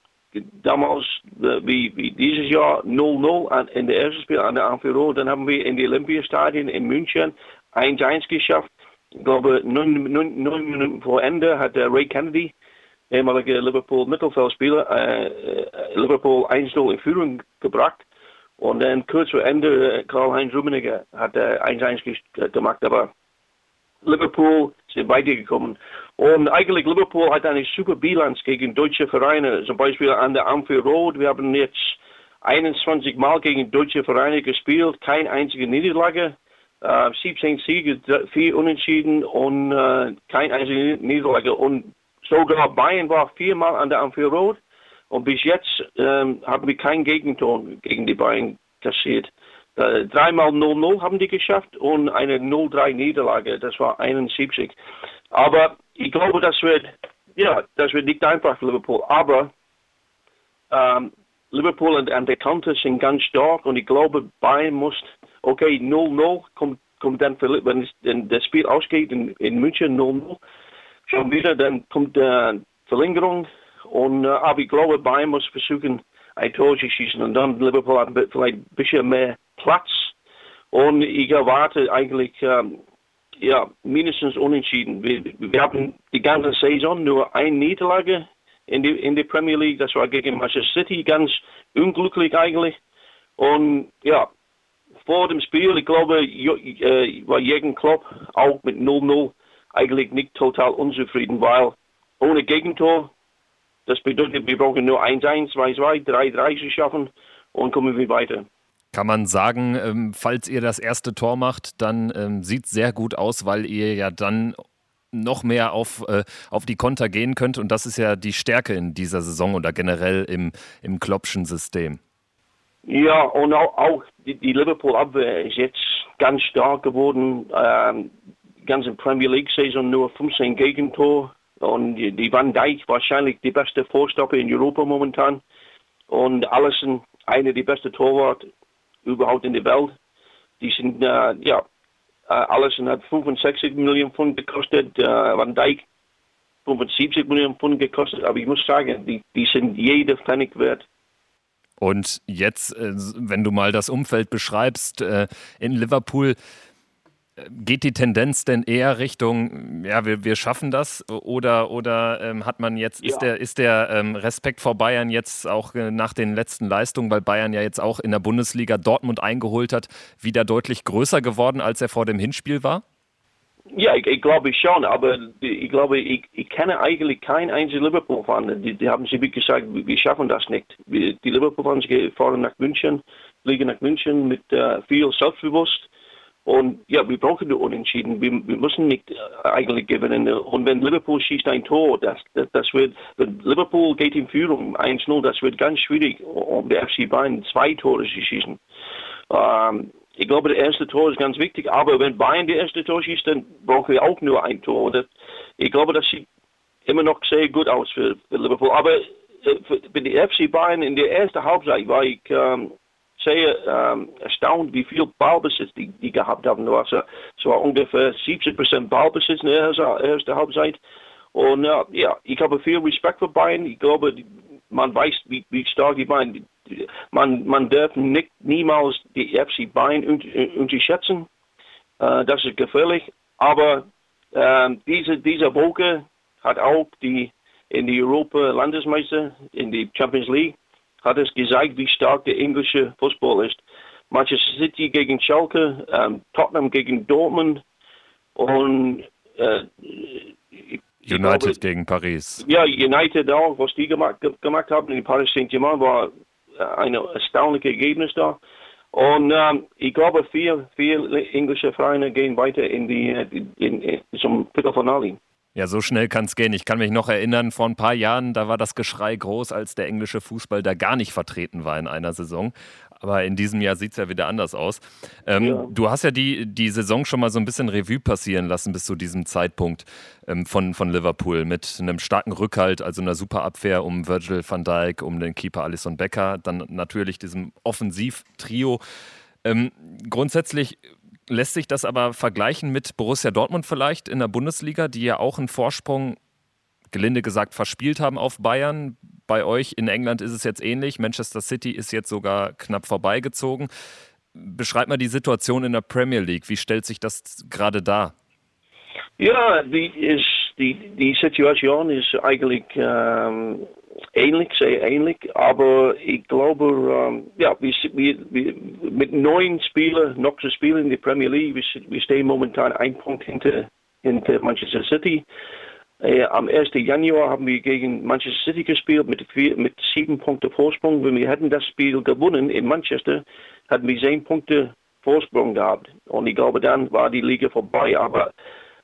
S7: damals wie, wie dieses Jahr 0-0 in der ersten Spiel an der Road. Dann haben wir in die Olympiastadion in München 1-1 geschafft. Ich glaube, neun, Minuten vor Ende hat Ray Kennedy, ehemaliger Liverpool Mittelfeldspieler, Liverpool 1-0 in Führung gebracht. Und dann kurz vor Ende, äh, Karl-Heinz Rummenigge hat 1-1 äh, gemacht, aber Liverpool sind weitergekommen. Und eigentlich Liverpool hat eine super Bilanz gegen deutsche Vereine, zum Beispiel an der Amphi Road. Wir haben jetzt 21 Mal gegen deutsche Vereine gespielt, keine einzige Niederlage. Äh, 17 Siege, 4 Unentschieden und äh, keine einzige Niederlage. Und sogar Bayern war viermal an der Amphi Road. Und bis jetzt ähm, haben wir kein Gegentor gegen die Bayern kassiert. Äh, dreimal 0-0 haben die geschafft und eine 0-3 Niederlage, das war 71. Aber ich glaube, das wird, ja, das wird nicht einfach für Liverpool. Aber ähm, Liverpool und, und der Kante sind ganz stark und ich glaube, Bayern muss, okay, 0-0 kommt, kommt dann, für, wenn das Spiel ausgeht in, in München 0-0, schon wieder, dann kommt äh, Verlängerung und, äh, aber ich glaube, Bayern muss versuchen, ein Tor zu schießen. Und dann Liverpool hat vielleicht ein bisschen mehr Platz. Und ich erwarte eigentlich, ähm, ja, mindestens unentschieden. Wir, wir, haben die ganze Saison nur eine Niederlage in der in die Premier League. Das war gegen Manchester City. Ganz unglücklich eigentlich. Und ja, vor dem Spiel, ich glaube, äh, war Jürgen Klopp auch mit 0-0 eigentlich nicht total unzufrieden, weil ohne Gegentor das bedeutet, wir brauchen nur 1-1, 2-2, 3-3 zu schaffen und kommen wir weiter.
S2: Kann man sagen, ähm, falls ihr das erste Tor macht, dann ähm, sieht es sehr gut aus, weil ihr ja dann noch mehr auf, äh, auf die Konter gehen könnt. Und das ist ja die Stärke in dieser Saison oder generell im, im Kloppschen System.
S7: Ja, und auch, auch die, die Liverpool-Abwehr ist jetzt ganz stark geworden. Ähm, ganze Premier League-Saison nur 15 Gegentore und die Van Dijk wahrscheinlich die beste Vorstopper in Europa momentan. Und Allison, eine der besten Torwart überhaupt in der Welt. Die sind, äh, ja, äh, Allison hat 65 Millionen Pfund gekostet, äh, Van Dijk 75 Millionen Pfund gekostet. Aber ich muss sagen, die, die sind jede Pfennig wert.
S2: Und jetzt, äh, wenn du mal das Umfeld beschreibst, äh, in Liverpool, Geht die Tendenz denn eher Richtung, ja, wir, wir schaffen das oder, oder ähm, hat man jetzt, ja. ist der, ist der ähm, Respekt vor Bayern jetzt auch äh, nach den letzten Leistungen, weil Bayern ja jetzt auch in der Bundesliga Dortmund eingeholt hat, wieder deutlich größer geworden, als er vor dem Hinspiel war?
S7: Ja, ich, ich, glaube schon, aber ich glaube, ich, ich kenne eigentlich keinen einzigen Liverpool-Fan. Die, die, haben sie wie gesagt, wir schaffen das nicht. Die Liverpool-Fans fahren nach München, fliegen nach München mit uh, viel Selbstbewusst. Und ja, wir brauchen nur Unentschieden. Wir, wir, müssen nicht äh, eigentlich gewinnen. Und wenn Liverpool schießt ein Tor, das, das, das wird, wenn Liverpool geht in Führung 1-0, das wird ganz schwierig, um der FC Bayern zwei Tore zu schießen. Ähm, ich glaube, der erste Tor ist ganz wichtig, aber wenn Bayern der erste Tor schießt, dann brauchen wir auch nur ein Tor. Das, ich glaube, das sieht immer noch sehr gut aus für, für Liverpool. Aber äh, für, für die FC Bayern in der ersten Halbzeit war ich ähm, sehr ähm, erstaunt, wie viel Ballbesitz die, die gehabt haben. Es war, so ungefähr 70 Prozent Ballbesitz in der ersten Halbzeit. Und äh, ja, ich habe viel Respekt für Bayern. Ich glaube, man weiß, wie, wie stark die Bayern man, man darf nicht, niemals die FC Bayern unterschätzen. Äh, das ist gefährlich. Aber äh, diese, diese Woche hat auch die in die Europa Landesmeister, in die Champions League, hat es gezeigt, wie stark der englische Fußball ist. Manchester City gegen Schalke, ähm, Tottenham gegen Dortmund und äh,
S2: United glaube, gegen Paris.
S7: Ja, United auch, was die gemacht, gemacht haben in Paris Saint-Germain war ein erstaunliches Ergebnis da. Und ähm, ich glaube, vier, vier englische Vereine gehen weiter in die in, in, in, zum Viertelfinale.
S2: Ja, so schnell kann es gehen. Ich kann mich noch erinnern, vor ein paar Jahren, da war das Geschrei groß, als der englische Fußball da gar nicht vertreten war in einer Saison. Aber in diesem Jahr sieht es ja wieder anders aus. Ähm, ja. Du hast ja die, die Saison schon mal so ein bisschen Revue passieren lassen bis zu diesem Zeitpunkt ähm, von, von Liverpool mit einem starken Rückhalt, also einer super Abwehr um Virgil van Dijk, um den Keeper Alisson Becker, dann natürlich diesem Offensivtrio. Ähm, grundsätzlich lässt sich das aber vergleichen mit Borussia Dortmund vielleicht in der Bundesliga, die ja auch einen Vorsprung gelinde gesagt verspielt haben auf Bayern. Bei euch in England ist es jetzt ähnlich. Manchester City ist jetzt sogar knapp vorbeigezogen. Beschreib mal die Situation in der Premier League. Wie stellt sich das gerade dar?
S7: Ja, die, ist, die, die Situation ist eigentlich ähm, ähnlich, sehr ähnlich, aber ich glaube, ähm, ja, wir, wir, mit neun Spielern noch zu spielen in der Premier League, wir, wir stehen momentan ein Punkt hinter, hinter Manchester City. Äh, am 1. Januar haben wir gegen Manchester City gespielt mit, vier, mit sieben Punkten Vorsprung. Wenn wir hätten das Spiel gewonnen in Manchester, hätten wir zehn Punkte Vorsprung gehabt. Und ich glaube, dann war die Liga vorbei. Aber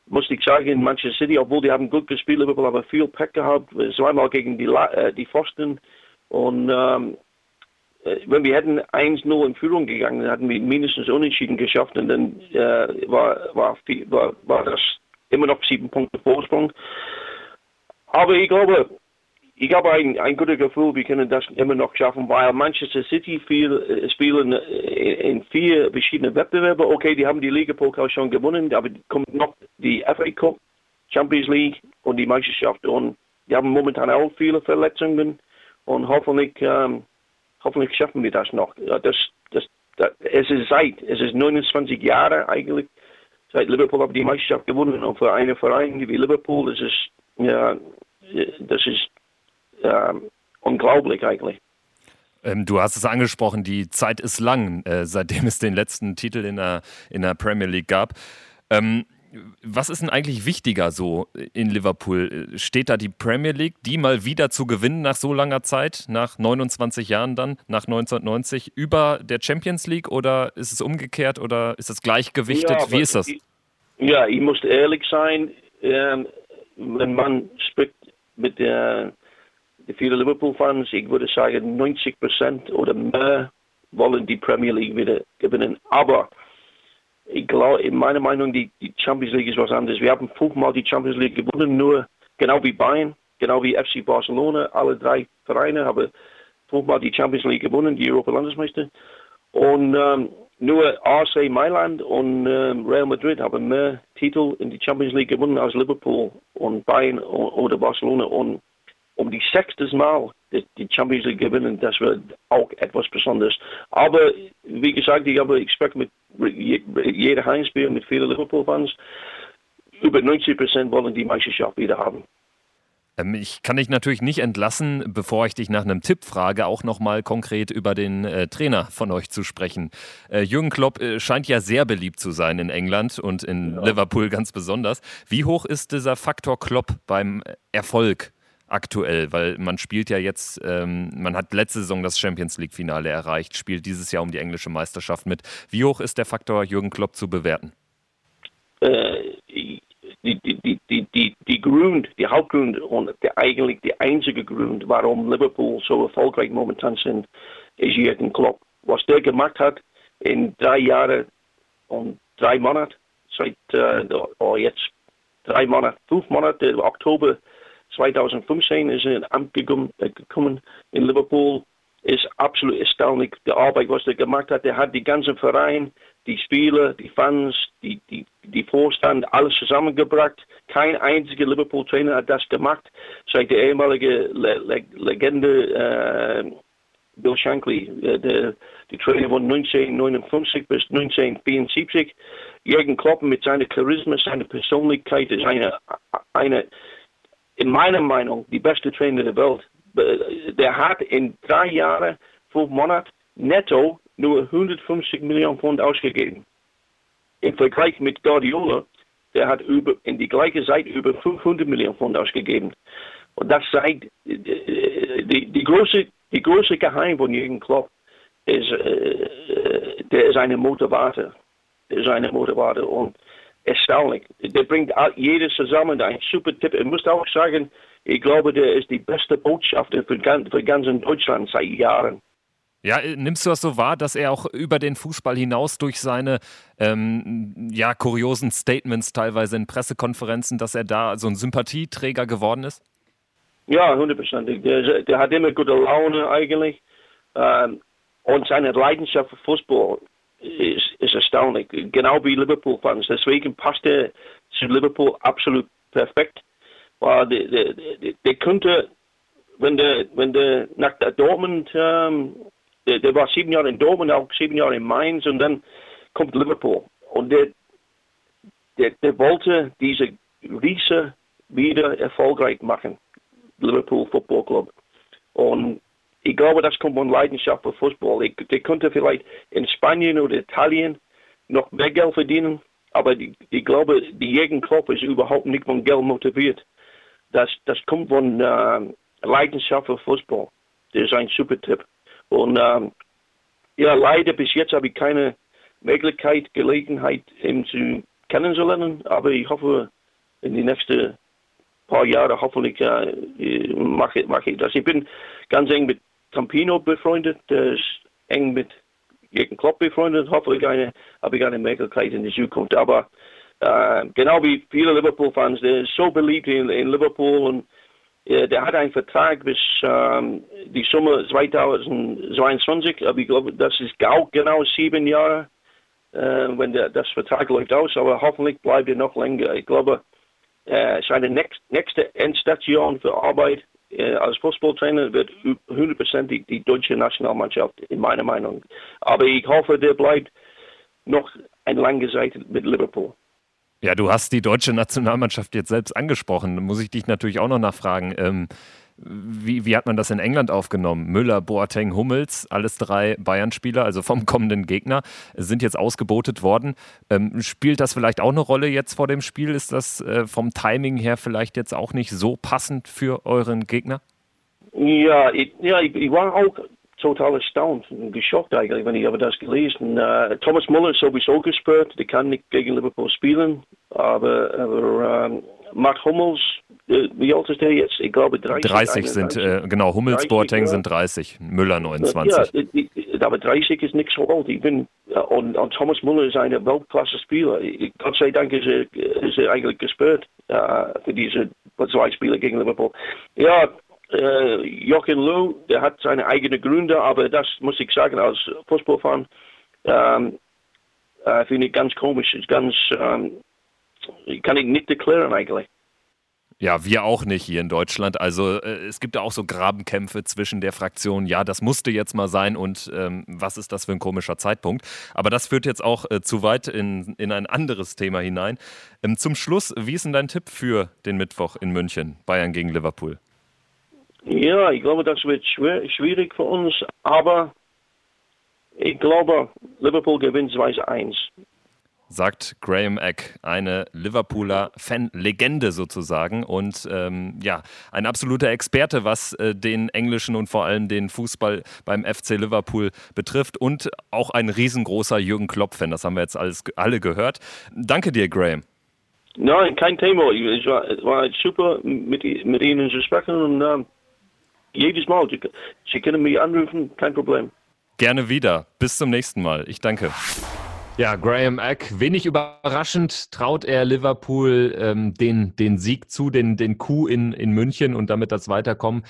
S7: muss ich sagen, in Manchester City, obwohl die haben gut gespielt, Liverpool haben viel Pech gehabt, zweimal gegen die, äh, die Pfosten. Und ähm, äh, wenn wir hätten 1-0 in Führung gegangen, dann hätten wir mindestens unentschieden geschafft und dann äh, war, war, war, war das immer noch sieben Punkte Vorsprung. Aber ich glaube, ich habe ein, ein gutes Gefühl, wir können das immer noch schaffen, weil Manchester City viel, äh, spielen äh, in vier verschiedenen Wettbewerben. Okay, die haben die Liga-Pokal schon gewonnen, aber kommt noch die FA Cup, Champions League und die Meisterschaft. Und die haben momentan auch viele Verletzungen und hoffentlich, ähm, hoffentlich schaffen wir das noch. Das, das, das, es ist seit, es ist 29 Jahre eigentlich seit Liverpool die Meisterschaft gewonnen und für einen Verein wie Liverpool das ist ja das ist ja, unglaublich eigentlich.
S2: Ähm, du hast es angesprochen, die Zeit ist lang, äh, seitdem es den letzten Titel in der, in der Premier League gab. Ähm, was ist denn eigentlich wichtiger so in Liverpool? Steht da die Premier League, die mal wieder zu gewinnen nach so langer Zeit, nach 29 Jahren dann, nach 1990, über der Champions League oder ist es umgekehrt oder ist es gleichgewichtet? Ja, Wie ist das?
S7: Ich, ja, ich muss ehrlich sein, ähm, wenn man spricht mit der, der vielen Liverpool-Fans, ich würde sagen 90 Prozent oder mehr wollen die Premier League wieder gewinnen. Aber ich glaube, in meiner Meinung, die, die Champions League ist was anderes. Wir haben fünfmal die Champions League gewonnen, nur genau wie Bayern, genau wie FC Barcelona. Alle drei Vereine haben fünfmal die Champions League gewonnen, die Europa-Landesmeister. Und ähm, nur AC Mailand und ähm, Real Madrid haben mehr Titel in die Champions League gewonnen als Liverpool und Bayern oder Barcelona. Und um die sechstes Mal die Champions League gewinnen, das wird auch etwas Besonderes. Aber wie gesagt, ich habe Respekt mit jeder Heimspiel, mit vielen Liverpool-Fans. Über 90 Prozent wollen die Meisterschaft wieder haben.
S2: Ähm, ich kann dich natürlich nicht entlassen, bevor ich dich nach einem Tipp frage, auch nochmal konkret über den äh, Trainer von euch zu sprechen. Äh, Jürgen Klopp äh, scheint ja sehr beliebt zu sein in England und in ja. Liverpool ganz besonders. Wie hoch ist dieser Faktor Klopp beim Erfolg aktuell? Weil man spielt ja jetzt, ähm, man hat letzte Saison das Champions League-Finale erreicht, spielt dieses Jahr um die englische Meisterschaft mit. Wie hoch ist der Faktor Jürgen Klopp zu bewerten?
S7: Äh, die, die, die, die, die Grund, die Hauptgrund und der, eigentlich der einzige Grund, warum Liverpool so erfolgreich momentan sind, ist Jürgen Klopp. Was der gemacht hat in drei Jahren und drei Monaten, seit äh, oh, jetzt drei Monate, fünf Monate, Oktober 2015 ist er in Amt gekommen in Liverpool, ist absolut erstaunlich, die Arbeit, was er gemacht hat. Er hat die ganzen Verein, die Spieler, die Fans, die, die, die Vorstand, alles zusammengebracht. Kein einziger Liverpool-Trainer hat das gemacht. Seit der ehemalige Le Le Legende äh, Bill Shankly, der, die Trainer von 1959 bis 1974. Jürgen Klopp mit seiner Charisma, seiner Persönlichkeit ist eine, eine, in meiner Meinung, die beste Trainer der Welt. Der hat in drei Jahren, fünf Monaten netto nur 150 Millionen Pfund ausgegeben. Im Vergleich mit Guardiola, der hat über, in die gleiche Zeit über 500 Millionen Pfund ausgegeben. Und das zeigt, die, die, große, die große Geheim von Jürgen Klopp ist, äh, der ist eine Motivator. Der ist eine Motivator und erstaunlich. Der bringt jedes zusammen, ein super Tipp. Ich muss auch sagen, ich glaube, der ist die beste Botschafter für, für ganz Deutschland seit Jahren.
S2: Ja, äh, nimmst du das so wahr, dass er auch über den Fußball hinaus durch seine ähm, ja, kuriosen Statements teilweise in Pressekonferenzen, dass er da so ein Sympathieträger geworden ist?
S7: Ja, hundertprozentig. Der, der, hat immer gute Laune eigentlich. Ähm, und seine Leidenschaft für Fußball ist, ist erstaunlich. Genau wie Liverpool-Fans. Deswegen passt er zu Liverpool absolut perfekt. Weil der, der, der, der könnte, wenn der, wenn der nach der Dortmund ähm, der, der war sieben Jahre in Dortmund, auch sieben Jahre in Mainz und dann kommt Liverpool. Und der, der, der wollte diese Riese wieder erfolgreich machen, Liverpool Football Club. Und ich glaube, das kommt von Leidenschaft für Fußball. Ich, der könnte vielleicht in Spanien oder Italien noch mehr Geld verdienen, aber ich, ich glaube, die Jürgen ist überhaupt nicht von Geld motiviert. Das, das kommt von äh, Leidenschaft für Fußball. Das ist ein super Tipp. Und ähm, ja, leider bis jetzt habe ich keine Möglichkeit, Gelegenheit, ihn zu kennenzulernen, aber ich hoffe, in den nächsten paar Jahren hoffentlich äh, mache, mache ich das. Ich bin ganz eng mit Campino befreundet, der ist eng mit Jürgen Klopp befreundet, hoffentlich eine, habe ich eine Möglichkeit in der Zukunft. Aber äh, genau wie viele Liverpool-Fans, der ist so beliebt in, in Liverpool und der hat einen Vertrag bis ähm, die Sommer 2022, aber ich glaube, das ist auch genau sieben Jahre, äh, wenn der, das Vertrag läuft aus, aber hoffentlich bleibt er noch länger. Ich glaube, äh, seine nächst, nächste Endstation für Arbeit äh, als Fußballtrainer wird hundertprozentig die deutsche Nationalmannschaft, in meiner Meinung. Aber ich hoffe, der bleibt noch eine lange Zeit mit Liverpool.
S2: Ja, du hast die deutsche Nationalmannschaft jetzt selbst angesprochen. Da muss ich dich natürlich auch noch nachfragen. Ähm, wie, wie, hat man das in England aufgenommen? Müller, Boateng, Hummels, alles drei Bayern-Spieler, also vom kommenden Gegner, sind jetzt ausgebotet worden. Ähm, spielt das vielleicht auch eine Rolle jetzt vor dem Spiel? Ist das äh, vom Timing her vielleicht jetzt auch nicht so passend für euren Gegner?
S7: Ja, ich, ja, ich, ich war auch total erstaunt und geschockt eigentlich, wenn ich habe das gelesen. Uh, Thomas Muller ist sowieso gesperrt, der kann nicht gegen Liverpool spielen, aber, aber um, Matt Hummels, uh, wie alt ist der jetzt? Ich glaube 30.
S2: 30 sind, äh, genau, Hummels, 30, Boateng ja. sind 30, Müller 29.
S7: Ja, aber 30 ist nicht so alt. Ich bin, und, und Thomas Muller ist ein Weltklasse-Spieler. Gott sei Dank ist er, ist er eigentlich gesperrt für diese zwei Spiele gegen Liverpool. Ja, äh, Jochen Löw, der hat seine eigenen Gründe, aber das muss ich sagen, als Fußballfan ähm, äh, finde ich ganz komisch, ganz, ähm, kann ich nicht erklären eigentlich.
S2: Ja, wir auch nicht hier in Deutschland. Also äh, es gibt ja auch so Grabenkämpfe zwischen der Fraktion, ja, das musste jetzt mal sein und ähm, was ist das für ein komischer Zeitpunkt. Aber das führt jetzt auch äh, zu weit in, in ein anderes Thema hinein. Ähm, zum Schluss, wie ist denn dein Tipp für den Mittwoch in München, Bayern gegen Liverpool?
S7: Ja, ich glaube, das wird schwer, schwierig für uns, aber ich glaube, Liverpool gewinnt 2-1
S2: sagt Graham Eck, eine Liverpooler Fan-Legende sozusagen und ähm, ja, ein absoluter Experte, was äh, den englischen und vor allem den Fußball beim FC Liverpool betrifft und auch ein riesengroßer Jürgen Klopp-Fan. Das haben wir jetzt alles, alle gehört. Danke dir, Graham.
S7: Nein, kein Thema. Es war, es war super, mit, mit Ihnen zu sprechen und uh, jedes Mal, Sie, Sie können mich anrufen, kein Problem.
S2: Gerne wieder. Bis zum nächsten Mal. Ich danke. Ja, Graham Eck, wenig überraschend traut er Liverpool ähm, den, den Sieg zu, den, den Coup in, in München und damit das Weiterkommen.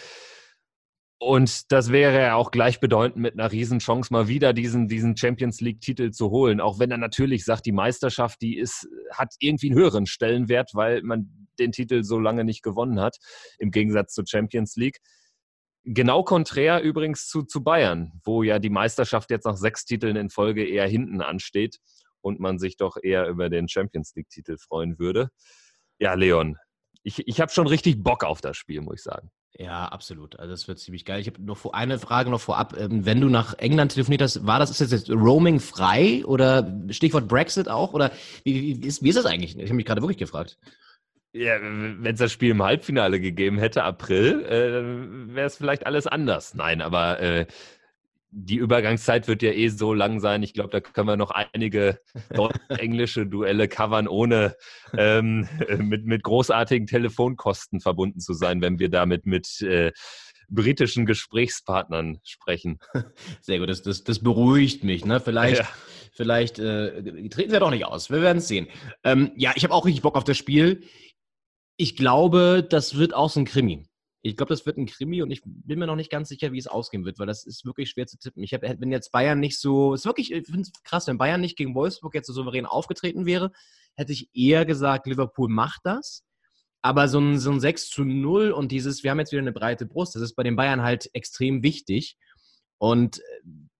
S2: Und das wäre ja auch gleichbedeutend mit einer Riesenchance, mal wieder diesen, diesen Champions League-Titel zu holen. Auch wenn er natürlich sagt, die Meisterschaft, die ist, hat irgendwie einen höheren Stellenwert, weil man den Titel so lange nicht gewonnen hat, im Gegensatz zur Champions League. Genau konträr übrigens zu, zu Bayern, wo ja die Meisterschaft jetzt nach sechs Titeln in Folge eher hinten ansteht und man sich doch eher über den Champions League-Titel freuen würde. Ja, Leon, ich, ich habe schon richtig Bock auf das Spiel, muss ich sagen.
S3: Ja, absolut. Also das wird ziemlich geil. Ich habe noch eine Frage noch vorab. Ähm, wenn du nach England telefoniert hast, war das ist jetzt Roaming frei oder Stichwort Brexit auch? Oder wie, wie, ist, wie ist das eigentlich? Ich habe mich gerade wirklich gefragt.
S2: Ja, wenn es das Spiel im Halbfinale gegeben hätte, April, äh, wäre es vielleicht alles anders. Nein, aber äh, die Übergangszeit wird ja eh so lang sein. Ich glaube, da können wir noch einige englische Duelle covern, ohne ähm, mit, mit großartigen Telefonkosten verbunden zu sein, wenn wir damit mit äh, britischen Gesprächspartnern sprechen.
S3: Sehr gut, das, das, das beruhigt mich. Ne? Vielleicht, ja. vielleicht äh, treten wir doch nicht aus. Wir werden es sehen. Ähm, ja, ich habe auch richtig Bock auf das Spiel. Ich glaube, das wird auch so ein Krimi. Ich glaube, das wird ein Krimi und ich bin mir noch nicht ganz sicher, wie es ausgehen wird, weil das ist wirklich schwer zu tippen. Ich hab, wenn jetzt Bayern nicht so, ist wirklich, ich finde es krass, wenn Bayern nicht gegen Wolfsburg jetzt so souverän aufgetreten wäre, hätte ich eher gesagt, Liverpool macht das. Aber so ein, so ein 6 zu 0 und dieses, wir haben jetzt wieder eine breite Brust, das ist bei den Bayern halt extrem wichtig. Und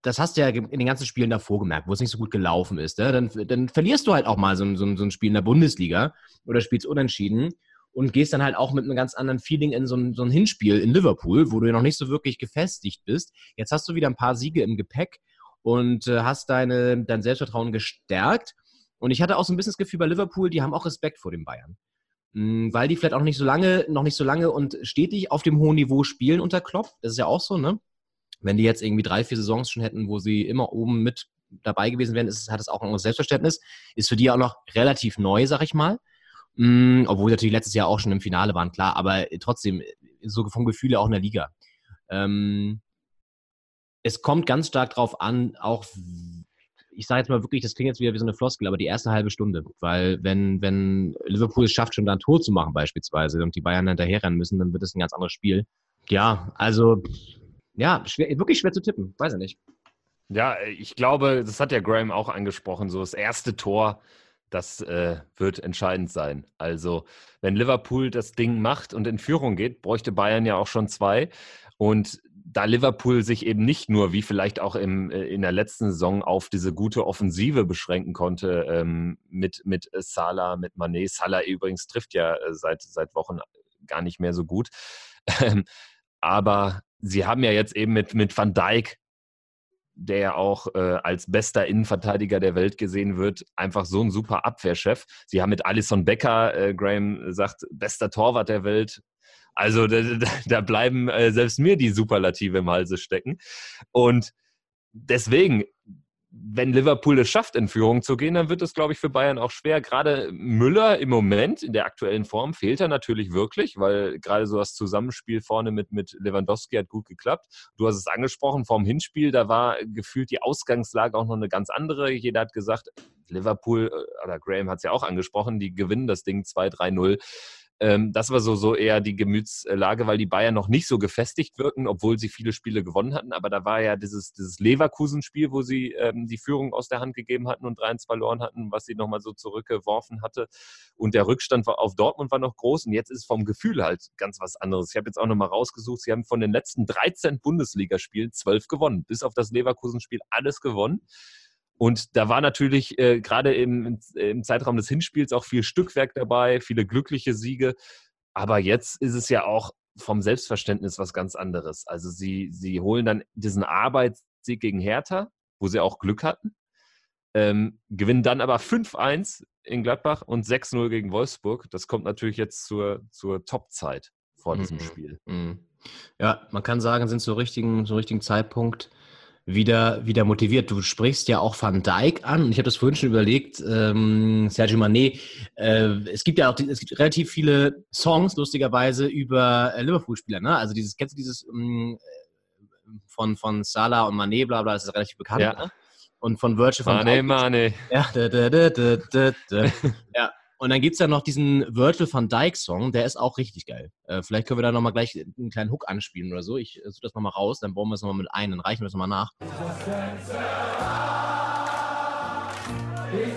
S3: das hast du ja in den ganzen Spielen davor gemerkt, wo es nicht so gut gelaufen ist. Ne? Dann, dann verlierst du halt auch mal so, so, so ein Spiel in der Bundesliga oder spielst unentschieden und gehst dann halt auch mit einem ganz anderen Feeling in so ein, so ein Hinspiel in Liverpool, wo du noch nicht so wirklich gefestigt bist. Jetzt hast du wieder ein paar Siege im Gepäck und äh, hast deine, dein Selbstvertrauen gestärkt. Und ich hatte auch so ein bisschen das Gefühl bei Liverpool, die haben auch Respekt vor den Bayern. Mhm, weil die vielleicht auch nicht so lange, noch nicht so lange und stetig auf dem hohen Niveau spielen unter Klopp. Das ist ja auch so, ne? Wenn die jetzt irgendwie drei, vier Saisons schon hätten, wo sie immer oben mit dabei gewesen wären, ist, hat es auch ein Selbstverständnis. Ist für die auch noch relativ neu, sag ich mal. Mm, obwohl natürlich letztes Jahr auch schon im Finale waren, klar, aber trotzdem, so vom Gefühl auch in der Liga. Ähm, es kommt ganz stark drauf an, auch, ich sage jetzt mal wirklich, das klingt jetzt wieder wie so eine Floskel, aber die erste halbe Stunde. Weil wenn, wenn Liverpool es schafft, schon da ein Tor zu machen beispielsweise und die Bayern hinterherrennen müssen, dann wird es ein ganz anderes Spiel. Ja, also, ja, schwer, wirklich schwer zu tippen, weiß ich nicht.
S2: Ja, ich glaube, das hat ja Graham auch angesprochen, so das erste Tor das äh, wird entscheidend sein. Also, wenn Liverpool das Ding macht und in Führung geht, bräuchte Bayern ja auch schon zwei. Und da Liverpool sich eben nicht nur, wie vielleicht auch im, äh, in der letzten Saison, auf diese gute Offensive beschränken konnte, ähm, mit, mit Salah, mit Manet. Salah übrigens trifft ja äh, seit, seit Wochen gar nicht mehr so gut. Ähm, aber sie haben ja jetzt eben mit, mit Van Dijk der ja auch äh, als bester Innenverteidiger der Welt gesehen wird, einfach so ein super Abwehrchef. Sie haben mit Alison Becker, äh, Graham sagt, bester Torwart der Welt. Also da, da bleiben äh, selbst mir die Superlative im Halse stecken. Und deswegen, wenn Liverpool es schafft, in Führung zu gehen, dann wird es, glaube ich, für Bayern auch schwer. Gerade Müller im Moment in der aktuellen Form fehlt er natürlich wirklich, weil gerade so das Zusammenspiel vorne mit, mit Lewandowski hat gut geklappt. Du hast es angesprochen, vorm Hinspiel, da war gefühlt die Ausgangslage auch noch eine ganz andere. Jeder hat gesagt, Liverpool, äh, oder Graham hat es ja auch angesprochen, die gewinnen das Ding 2-3-0. Ähm, das war so, so eher die Gemütslage, weil die Bayern noch nicht so gefestigt wirken, obwohl sie viele Spiele gewonnen hatten. Aber da war ja dieses, dieses Leverkusen-Spiel, wo sie ähm, die Führung aus der Hand gegeben hatten und 3-1 verloren hatten, was sie nochmal so zurückgeworfen hatte. Und der Rückstand auf Dortmund war noch groß. Und jetzt ist vom Gefühl halt ganz was anderes. Ich habe jetzt auch nochmal rausgesucht, sie haben von den letzten 13 Bundesligaspielen 12 gewonnen. Bis auf das Leverkusen-Spiel alles gewonnen. Und da war natürlich äh, gerade im, im Zeitraum des Hinspiels auch viel Stückwerk dabei, viele glückliche Siege. Aber jetzt ist es ja auch vom Selbstverständnis was ganz anderes. Also sie, sie holen dann diesen Arbeitssieg gegen Hertha, wo sie auch Glück hatten, ähm, gewinnen dann aber 5-1 in Gladbach und 6-0 gegen Wolfsburg. Das kommt natürlich jetzt zur, zur Top-Zeit vor diesem mhm. Spiel. Mhm.
S3: Ja, man kann sagen, sind zur richtigen, zum richtigen Zeitpunkt wieder, wieder motiviert. Du sprichst ja auch Van Dijk an und ich habe das vorhin schon überlegt, ähm, Sergio Manet, äh, es gibt ja auch es gibt relativ viele Songs, lustigerweise, über äh, Liverpool-Spieler, ne? Also dieses, kennst du dieses ähm, von, von Salah und Manet, bla bla, das ist relativ bekannt, ja. ne? Und von Virgil van
S2: Dijk. Mane,
S3: Ja, da, da, da, da, da, da. ja, und dann gibt es ja noch diesen Virgil van Dyke Song, der ist auch richtig geil. Äh, vielleicht können wir da nochmal gleich einen kleinen Hook anspielen oder so. Ich äh, suche das nochmal raus, dann bauen wir es nochmal mit ein, dann reichen wir es nochmal nach.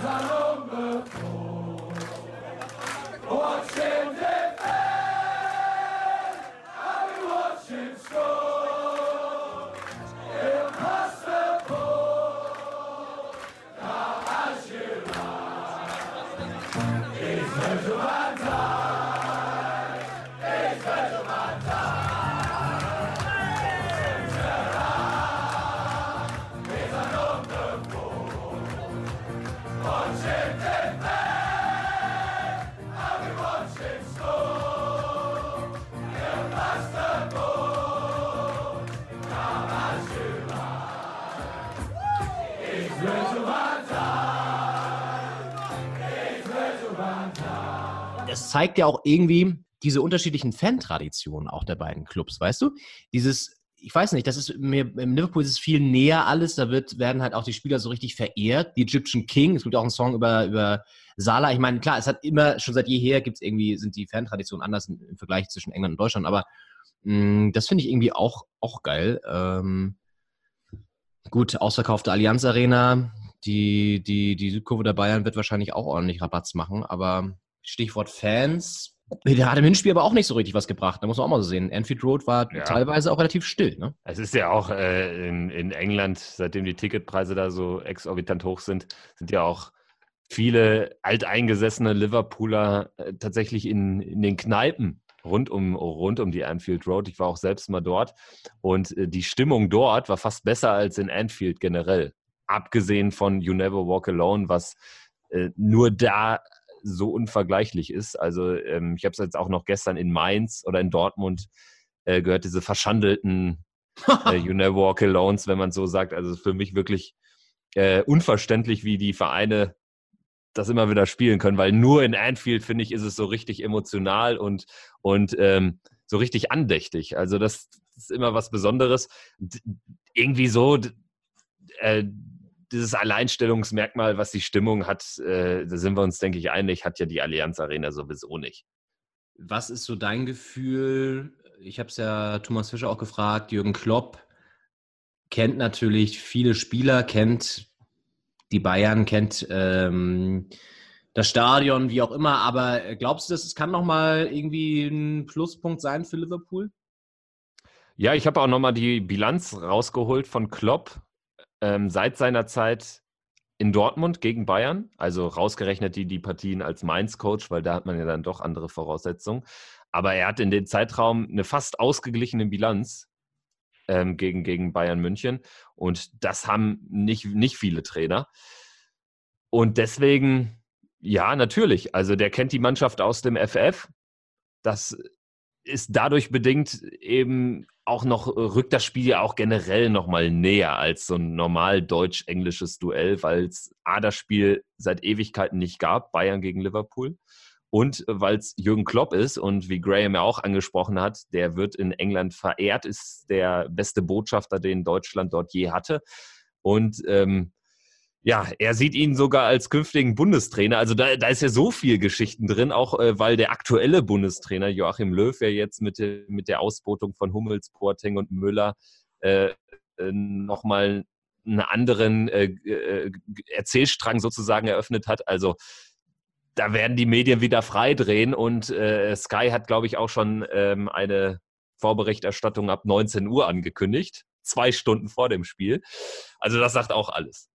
S3: das zeigt ja auch irgendwie diese unterschiedlichen Fan-Traditionen auch der beiden Clubs, weißt du? Dieses, ich weiß nicht, das ist mir, im Liverpool ist es viel näher alles, da wird, werden halt auch die Spieler so richtig verehrt. Die Egyptian King, es gibt auch einen Song über, über Salah. Ich meine, klar, es hat immer, schon seit jeher gibt es irgendwie, sind die Fan-Traditionen anders im, Vergleich zwischen England und Deutschland, aber mh, mm, das finde ich irgendwie auch, auch geil. Ähm, gut, ausverkaufte Allianz Arena, die, die, die Südkurve der Bayern wird wahrscheinlich auch ordentlich Rabatz machen, aber Stichwort Fans. Der hat im Hinspiel aber auch nicht so richtig was gebracht. Da muss man auch mal so sehen. Anfield Road war ja. teilweise auch relativ still. Ne?
S2: Es ist ja auch äh, in, in England, seitdem die Ticketpreise da so exorbitant hoch sind, sind ja auch viele alteingesessene Liverpooler äh, tatsächlich in, in den Kneipen rund um, rund um die Anfield Road. Ich war auch selbst mal dort und äh, die Stimmung dort war fast besser als in Anfield generell. Abgesehen von You Never Walk Alone, was äh, nur da so unvergleichlich ist. Also ähm, ich habe es jetzt auch noch gestern in Mainz oder in Dortmund äh, gehört, diese verschandelten äh, You Never Walk Alones, wenn man so sagt. Also für mich wirklich äh, unverständlich, wie die Vereine das immer wieder spielen können, weil nur in Anfield, finde ich, ist es so richtig emotional und, und ähm, so richtig andächtig. Also das, ist immer was Besonderes. D irgendwie so, äh, dieses Alleinstellungsmerkmal, was die Stimmung hat, äh, da sind wir uns, denke ich, einig, hat ja die Allianz Arena sowieso nicht.
S3: Was ist so dein Gefühl? Ich habe es ja Thomas Fischer auch gefragt. Jürgen Klopp kennt natürlich viele Spieler, kennt die Bayern, kennt ähm, das Stadion, wie auch immer. Aber glaubst du, dass es kann nochmal irgendwie ein Pluspunkt sein für Liverpool?
S2: Ja, ich habe auch nochmal die Bilanz rausgeholt von Klopp ähm, seit seiner Zeit in Dortmund gegen Bayern, also rausgerechnet die, die Partien als Mainz-Coach, weil da hat man ja dann doch andere Voraussetzungen. Aber er hat in dem Zeitraum eine fast ausgeglichene Bilanz ähm, gegen, gegen Bayern München. Und das haben nicht, nicht viele Trainer. Und deswegen, ja, natürlich. Also der kennt die Mannschaft aus dem FF. Das ist dadurch bedingt eben auch noch, äh, rückt das Spiel ja auch generell nochmal näher als so ein normal deutsch-englisches Duell, weil es A, das Spiel seit Ewigkeiten nicht gab, Bayern gegen Liverpool. Und weil es Jürgen Klopp ist und wie Graham ja auch angesprochen hat, der wird in England verehrt, ist der beste Botschafter, den Deutschland dort je hatte. Und ähm, ja, er sieht ihn sogar als künftigen Bundestrainer. Also da, da ist ja so viel Geschichten drin, auch äh, weil der aktuelle Bundestrainer Joachim Löw ja jetzt mit, mit der Ausbotung von Hummels, Boateng und Müller äh, äh, nochmal einen anderen äh, äh, Erzählstrang sozusagen eröffnet hat. Also da werden die Medien wieder freidrehen und äh, Sky hat, glaube ich, auch schon ähm, eine Vorberichterstattung ab 19 Uhr angekündigt, zwei Stunden vor dem Spiel. Also das sagt auch alles.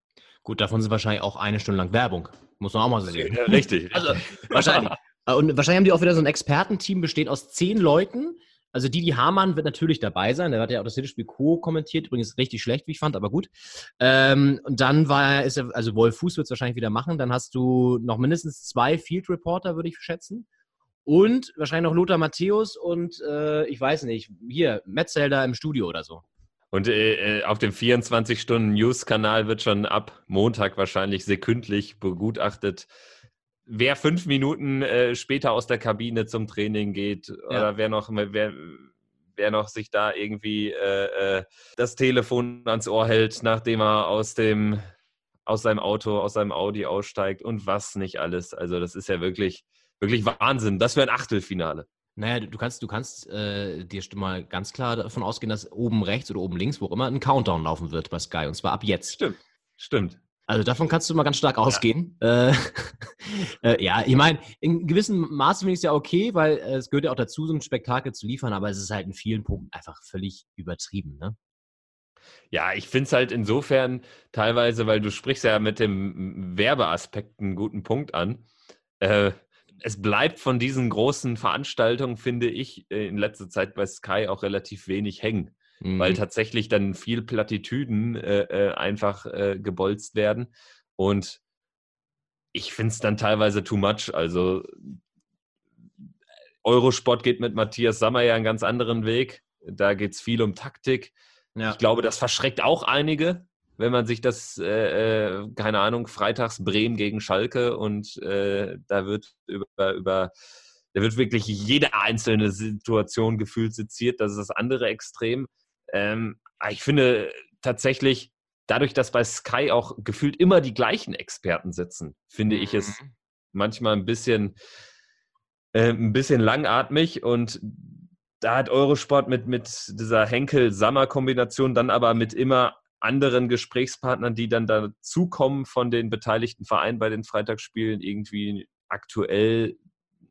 S3: Gut, davon sind wahrscheinlich auch eine Stunde lang Werbung. Muss man auch mal sehen.
S2: Ja, richtig.
S3: Also, wahrscheinlich. Und wahrscheinlich haben die auch wieder so ein Expertenteam, besteht aus zehn Leuten. Also Didi Hamann wird natürlich dabei sein. Der hat ja auch das Hinspiel co-kommentiert. Übrigens richtig schlecht, wie ich fand, aber gut. Ähm, und dann war ist er, also Wolf Fuß wird es wahrscheinlich wieder machen. Dann hast du noch mindestens zwei Field Reporter, würde ich schätzen. Und wahrscheinlich noch Lothar Matthäus und äh, ich weiß nicht, hier, Metzelder im Studio oder so.
S2: Und äh, äh auf dem 24-Stunden-News-Kanal wird schon ab Montag wahrscheinlich sekündlich begutachtet, wer fünf Minuten äh, später aus der Kabine zum Training geht ja. oder wer noch, wer, wer noch sich da irgendwie äh, äh, das Telefon ans Ohr hält, nachdem er aus dem aus seinem Auto, aus seinem Audi aussteigt und was nicht alles. Also das ist ja wirklich, wirklich Wahnsinn. Das wäre ein Achtelfinale.
S3: Naja, du kannst, du kannst äh, dir mal ganz klar davon ausgehen, dass oben rechts oder oben links, wo auch immer, ein Countdown laufen wird bei Sky. Und zwar ab jetzt.
S2: Stimmt. Stimmt.
S3: Also davon kannst du mal ganz stark ausgehen. Ja, äh, äh, ja ich meine, in gewissem Maße finde ich es ja okay, weil äh, es gehört ja auch dazu, so ein Spektakel zu liefern, aber es ist halt in vielen Punkten einfach völlig übertrieben. Ne?
S2: Ja, ich finde es halt insofern teilweise, weil du sprichst ja mit dem Werbeaspekt einen guten Punkt an. Äh, es bleibt von diesen großen Veranstaltungen, finde ich, äh, in letzter Zeit bei Sky auch relativ wenig hängen, mhm. weil tatsächlich dann viel Plattitüden äh, äh, einfach äh, gebolzt werden. Und ich finde es dann teilweise too much. Also Eurosport geht mit Matthias Sammer ja einen ganz anderen Weg. Da geht es viel um Taktik. Ja. Ich glaube, das verschreckt auch einige wenn man sich das, äh, äh, keine Ahnung, freitags Bremen gegen Schalke und äh, da wird über, über, da wird wirklich jede einzelne Situation gefühlt seziert. Das ist das andere Extrem. Ähm, ich finde tatsächlich, dadurch, dass bei Sky auch gefühlt immer die gleichen Experten sitzen, finde ich es mhm. manchmal ein bisschen, äh, ein bisschen langatmig und da hat Eurosport mit, mit dieser Henkel-Sammer-Kombination dann aber mit immer anderen Gesprächspartnern, die dann dazukommen von den beteiligten Vereinen bei den Freitagsspielen, irgendwie aktuell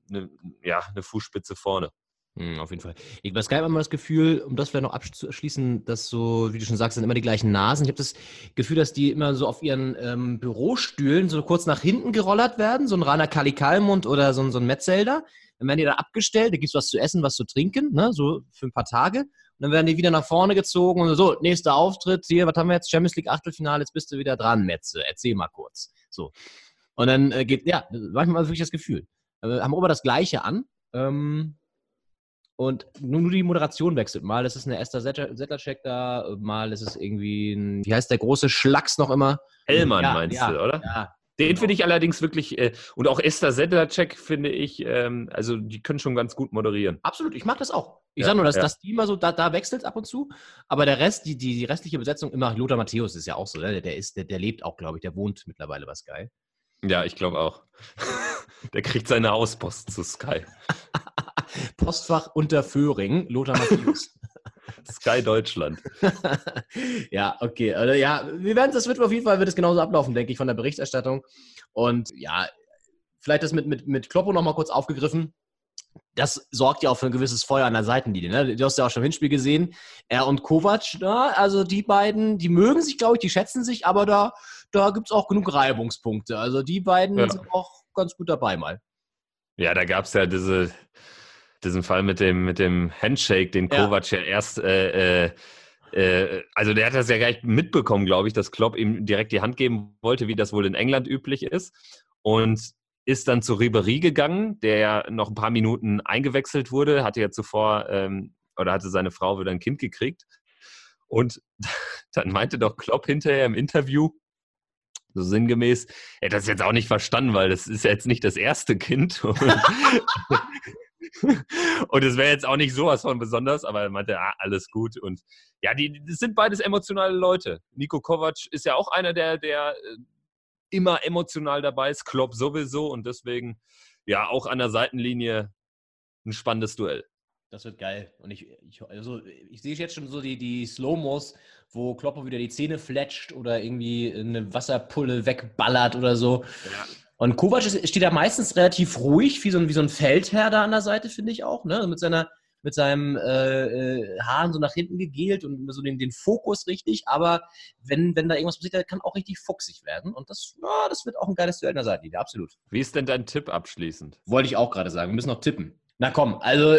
S2: eine, ja, eine Fußspitze vorne.
S3: Hm, auf jeden Fall. Ich, bei immer das Gefühl, um das vielleicht noch abzuschließen, dass so, wie du schon sagst, sind immer die gleichen Nasen. Ich habe das Gefühl, dass die immer so auf ihren ähm, Bürostühlen so kurz nach hinten gerollert werden, so ein Rainer Kalikalmund oder so, ein, so ein Metzelder. Dann werden die da abgestellt, da gibt es was zu essen, was zu trinken, ne, so für ein paar Tage dann werden die wieder nach vorne gezogen und so, nächster Auftritt, hier, was haben wir jetzt? Champions League Achtelfinale, jetzt bist du wieder dran, Metze, erzähl mal kurz. So. Und dann äh, geht, ja, manchmal wirklich das Gefühl. Äh, haben immer das Gleiche an. Ähm, und nur, nur, die Moderation wechselt. Mal ist es eine Esther Settlercheck da, mal ist es irgendwie ein, wie heißt der große Schlacks noch immer?
S2: Hellmann ja, meinst ja, du, oder? Ja, den genau. finde ich allerdings wirklich, äh, und auch Esther Sedlacek finde ich, ähm, also die können schon ganz gut moderieren.
S3: Absolut, ich mag das auch. Ich ja, sage nur, dass ja. das Team mal so, da, da wechselt ab und zu, aber der Rest, die, die, die restliche Besetzung, immer Lothar Matthäus ist ja auch so, ne? der, ist, der, der lebt auch, glaube ich, der wohnt mittlerweile bei Sky.
S2: Ja, ich glaube auch. der kriegt seine Auspost zu Sky.
S3: Postfach unter Föhring, Lothar Matthäus.
S2: Sky Deutschland.
S3: ja, okay. Also, ja, wir werden das wird auf jeden Fall wird es genauso ablaufen, denke ich, von der Berichterstattung. Und ja, vielleicht das mit, mit, mit Kloppo nochmal kurz aufgegriffen. Das sorgt ja auch für ein gewisses Feuer an der Seitenlinie. Ne? Du hast ja auch schon im Hinspiel gesehen. Er und Kovac, na, also die beiden, die mögen sich, glaube ich, die schätzen sich, aber da, da gibt es auch genug Reibungspunkte. Also die beiden ja. sind auch ganz gut dabei mal.
S2: Ja, da gab es ja diese, diesen Fall mit dem, mit dem Handshake, den Kovac ja, erst, äh, äh, äh, also der hat das ja gar nicht mitbekommen, glaube ich, dass Klopp ihm direkt die Hand geben wollte, wie das wohl in England üblich ist. Und ist dann zu Ribery gegangen, der ja noch ein paar Minuten eingewechselt wurde, hatte ja zuvor ähm, oder hatte seine Frau wieder ein Kind gekriegt. Und dann meinte doch Klopp hinterher im Interview, so sinngemäß, er hat das jetzt auch nicht verstanden, weil das ist ja jetzt nicht das erste Kind. und es wäre jetzt auch nicht sowas von besonders, aber er meinte, ah, alles gut. Und ja, die, das sind beides emotionale Leute. Nico Kovac ist ja auch einer, der, der äh, immer emotional dabei ist, Klopp sowieso und deswegen ja auch an der Seitenlinie ein spannendes Duell.
S3: Das wird geil. Und ich, ich, also ich sehe jetzt schon so die, die Slow-Mos, wo Klopper wieder die Zähne fletscht oder irgendwie eine Wasserpulle wegballert oder so. Ja. Und Kovac steht da meistens relativ ruhig, wie so ein, wie so ein Feldherr da an der Seite, finde ich auch. Ne? Mit, seiner, mit seinem äh, äh, Haaren so nach hinten gegelt und so den, den Fokus richtig. Aber wenn, wenn da irgendwas passiert, kann auch richtig fuchsig werden. Und das, ja, das wird auch ein geiles Duell an der Seite, absolut.
S2: Wie ist denn dein Tipp abschließend?
S3: Wollte ich auch gerade sagen. Wir müssen noch tippen. Na komm, also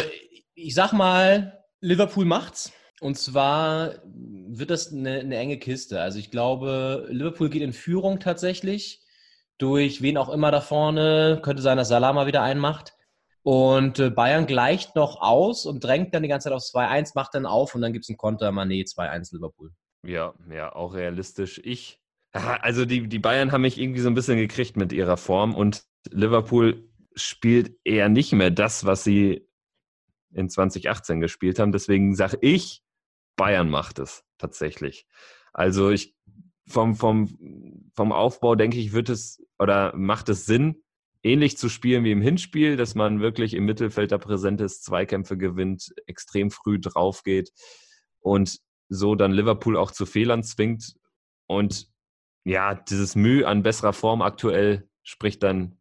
S3: ich sag mal, Liverpool macht's. Und zwar wird das eine, eine, enge Kiste. Also ich glaube, Liverpool geht in Führung tatsächlich. Durch wen auch immer da vorne. Könnte sein, dass Salama wieder einmacht. Und äh, Bayern gleicht noch aus und drängt dann die ganze Zeit auf 2-1, macht dann auf und dann gibt es einen Konter, Mané 2-1 Liverpool.
S2: Ja, ja, auch realistisch. Ich, also die, die Bayern haben mich irgendwie so ein bisschen gekriegt mit ihrer Form und Liverpool spielt eher nicht mehr das, was sie in 2018 gespielt haben. Deswegen sage ich, Bayern macht es tatsächlich. Also ich vom, vom, vom Aufbau denke ich, wird es oder macht es Sinn, ähnlich zu spielen wie im Hinspiel, dass man wirklich im Mittelfeld da präsent ist, Zweikämpfe gewinnt, extrem früh drauf geht und so dann Liverpool auch zu Fehlern zwingt. Und ja, dieses Mühe an besserer Form aktuell spricht dann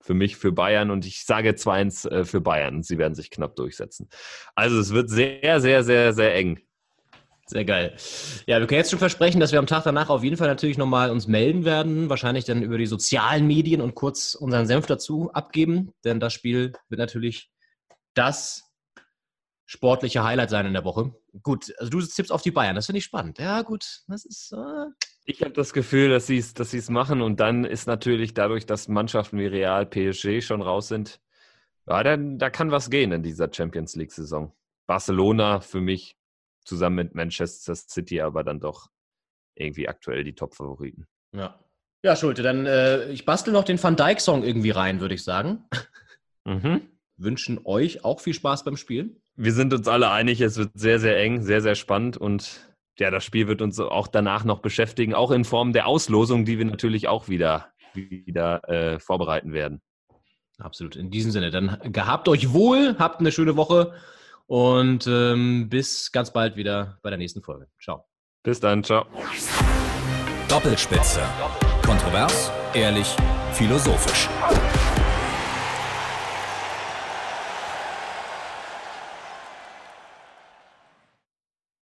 S2: für mich für Bayern und ich sage 2-1 äh, für Bayern. Sie werden sich knapp durchsetzen. Also es wird sehr, sehr, sehr, sehr eng.
S3: Sehr geil. Ja, wir können jetzt schon versprechen, dass wir am Tag danach auf jeden Fall natürlich nochmal uns melden werden. Wahrscheinlich dann über die sozialen Medien und kurz unseren Senf dazu abgeben. Denn das Spiel wird natürlich das sportliche Highlight sein in der Woche. Gut, also du tippst auf die Bayern. Das finde ich spannend. Ja, gut. Das ist. Äh
S2: ich habe das Gefühl, dass sie dass es machen und dann ist natürlich dadurch, dass Mannschaften wie Real, PSG schon raus sind, ja, dann, da kann was gehen in dieser Champions League-Saison. Barcelona für mich zusammen mit Manchester City aber dann doch irgendwie aktuell die Top-Favoriten.
S3: Ja. Ja, Schulte, dann äh, ich bastel noch den Van Dijk-Song irgendwie rein, würde ich sagen. Mhm. Wünschen euch auch viel Spaß beim Spiel.
S2: Wir sind uns alle einig, es wird sehr, sehr eng, sehr, sehr spannend und ja, das Spiel wird uns auch danach noch beschäftigen, auch in Form der Auslosung, die wir natürlich auch wieder, wieder äh, vorbereiten werden.
S3: Absolut. In diesem Sinne, dann gehabt euch wohl, habt eine schöne Woche und ähm, bis ganz bald wieder bei der nächsten Folge. Ciao.
S2: Bis dann, ciao.
S1: Doppelspitze. Kontrovers, ehrlich, philosophisch.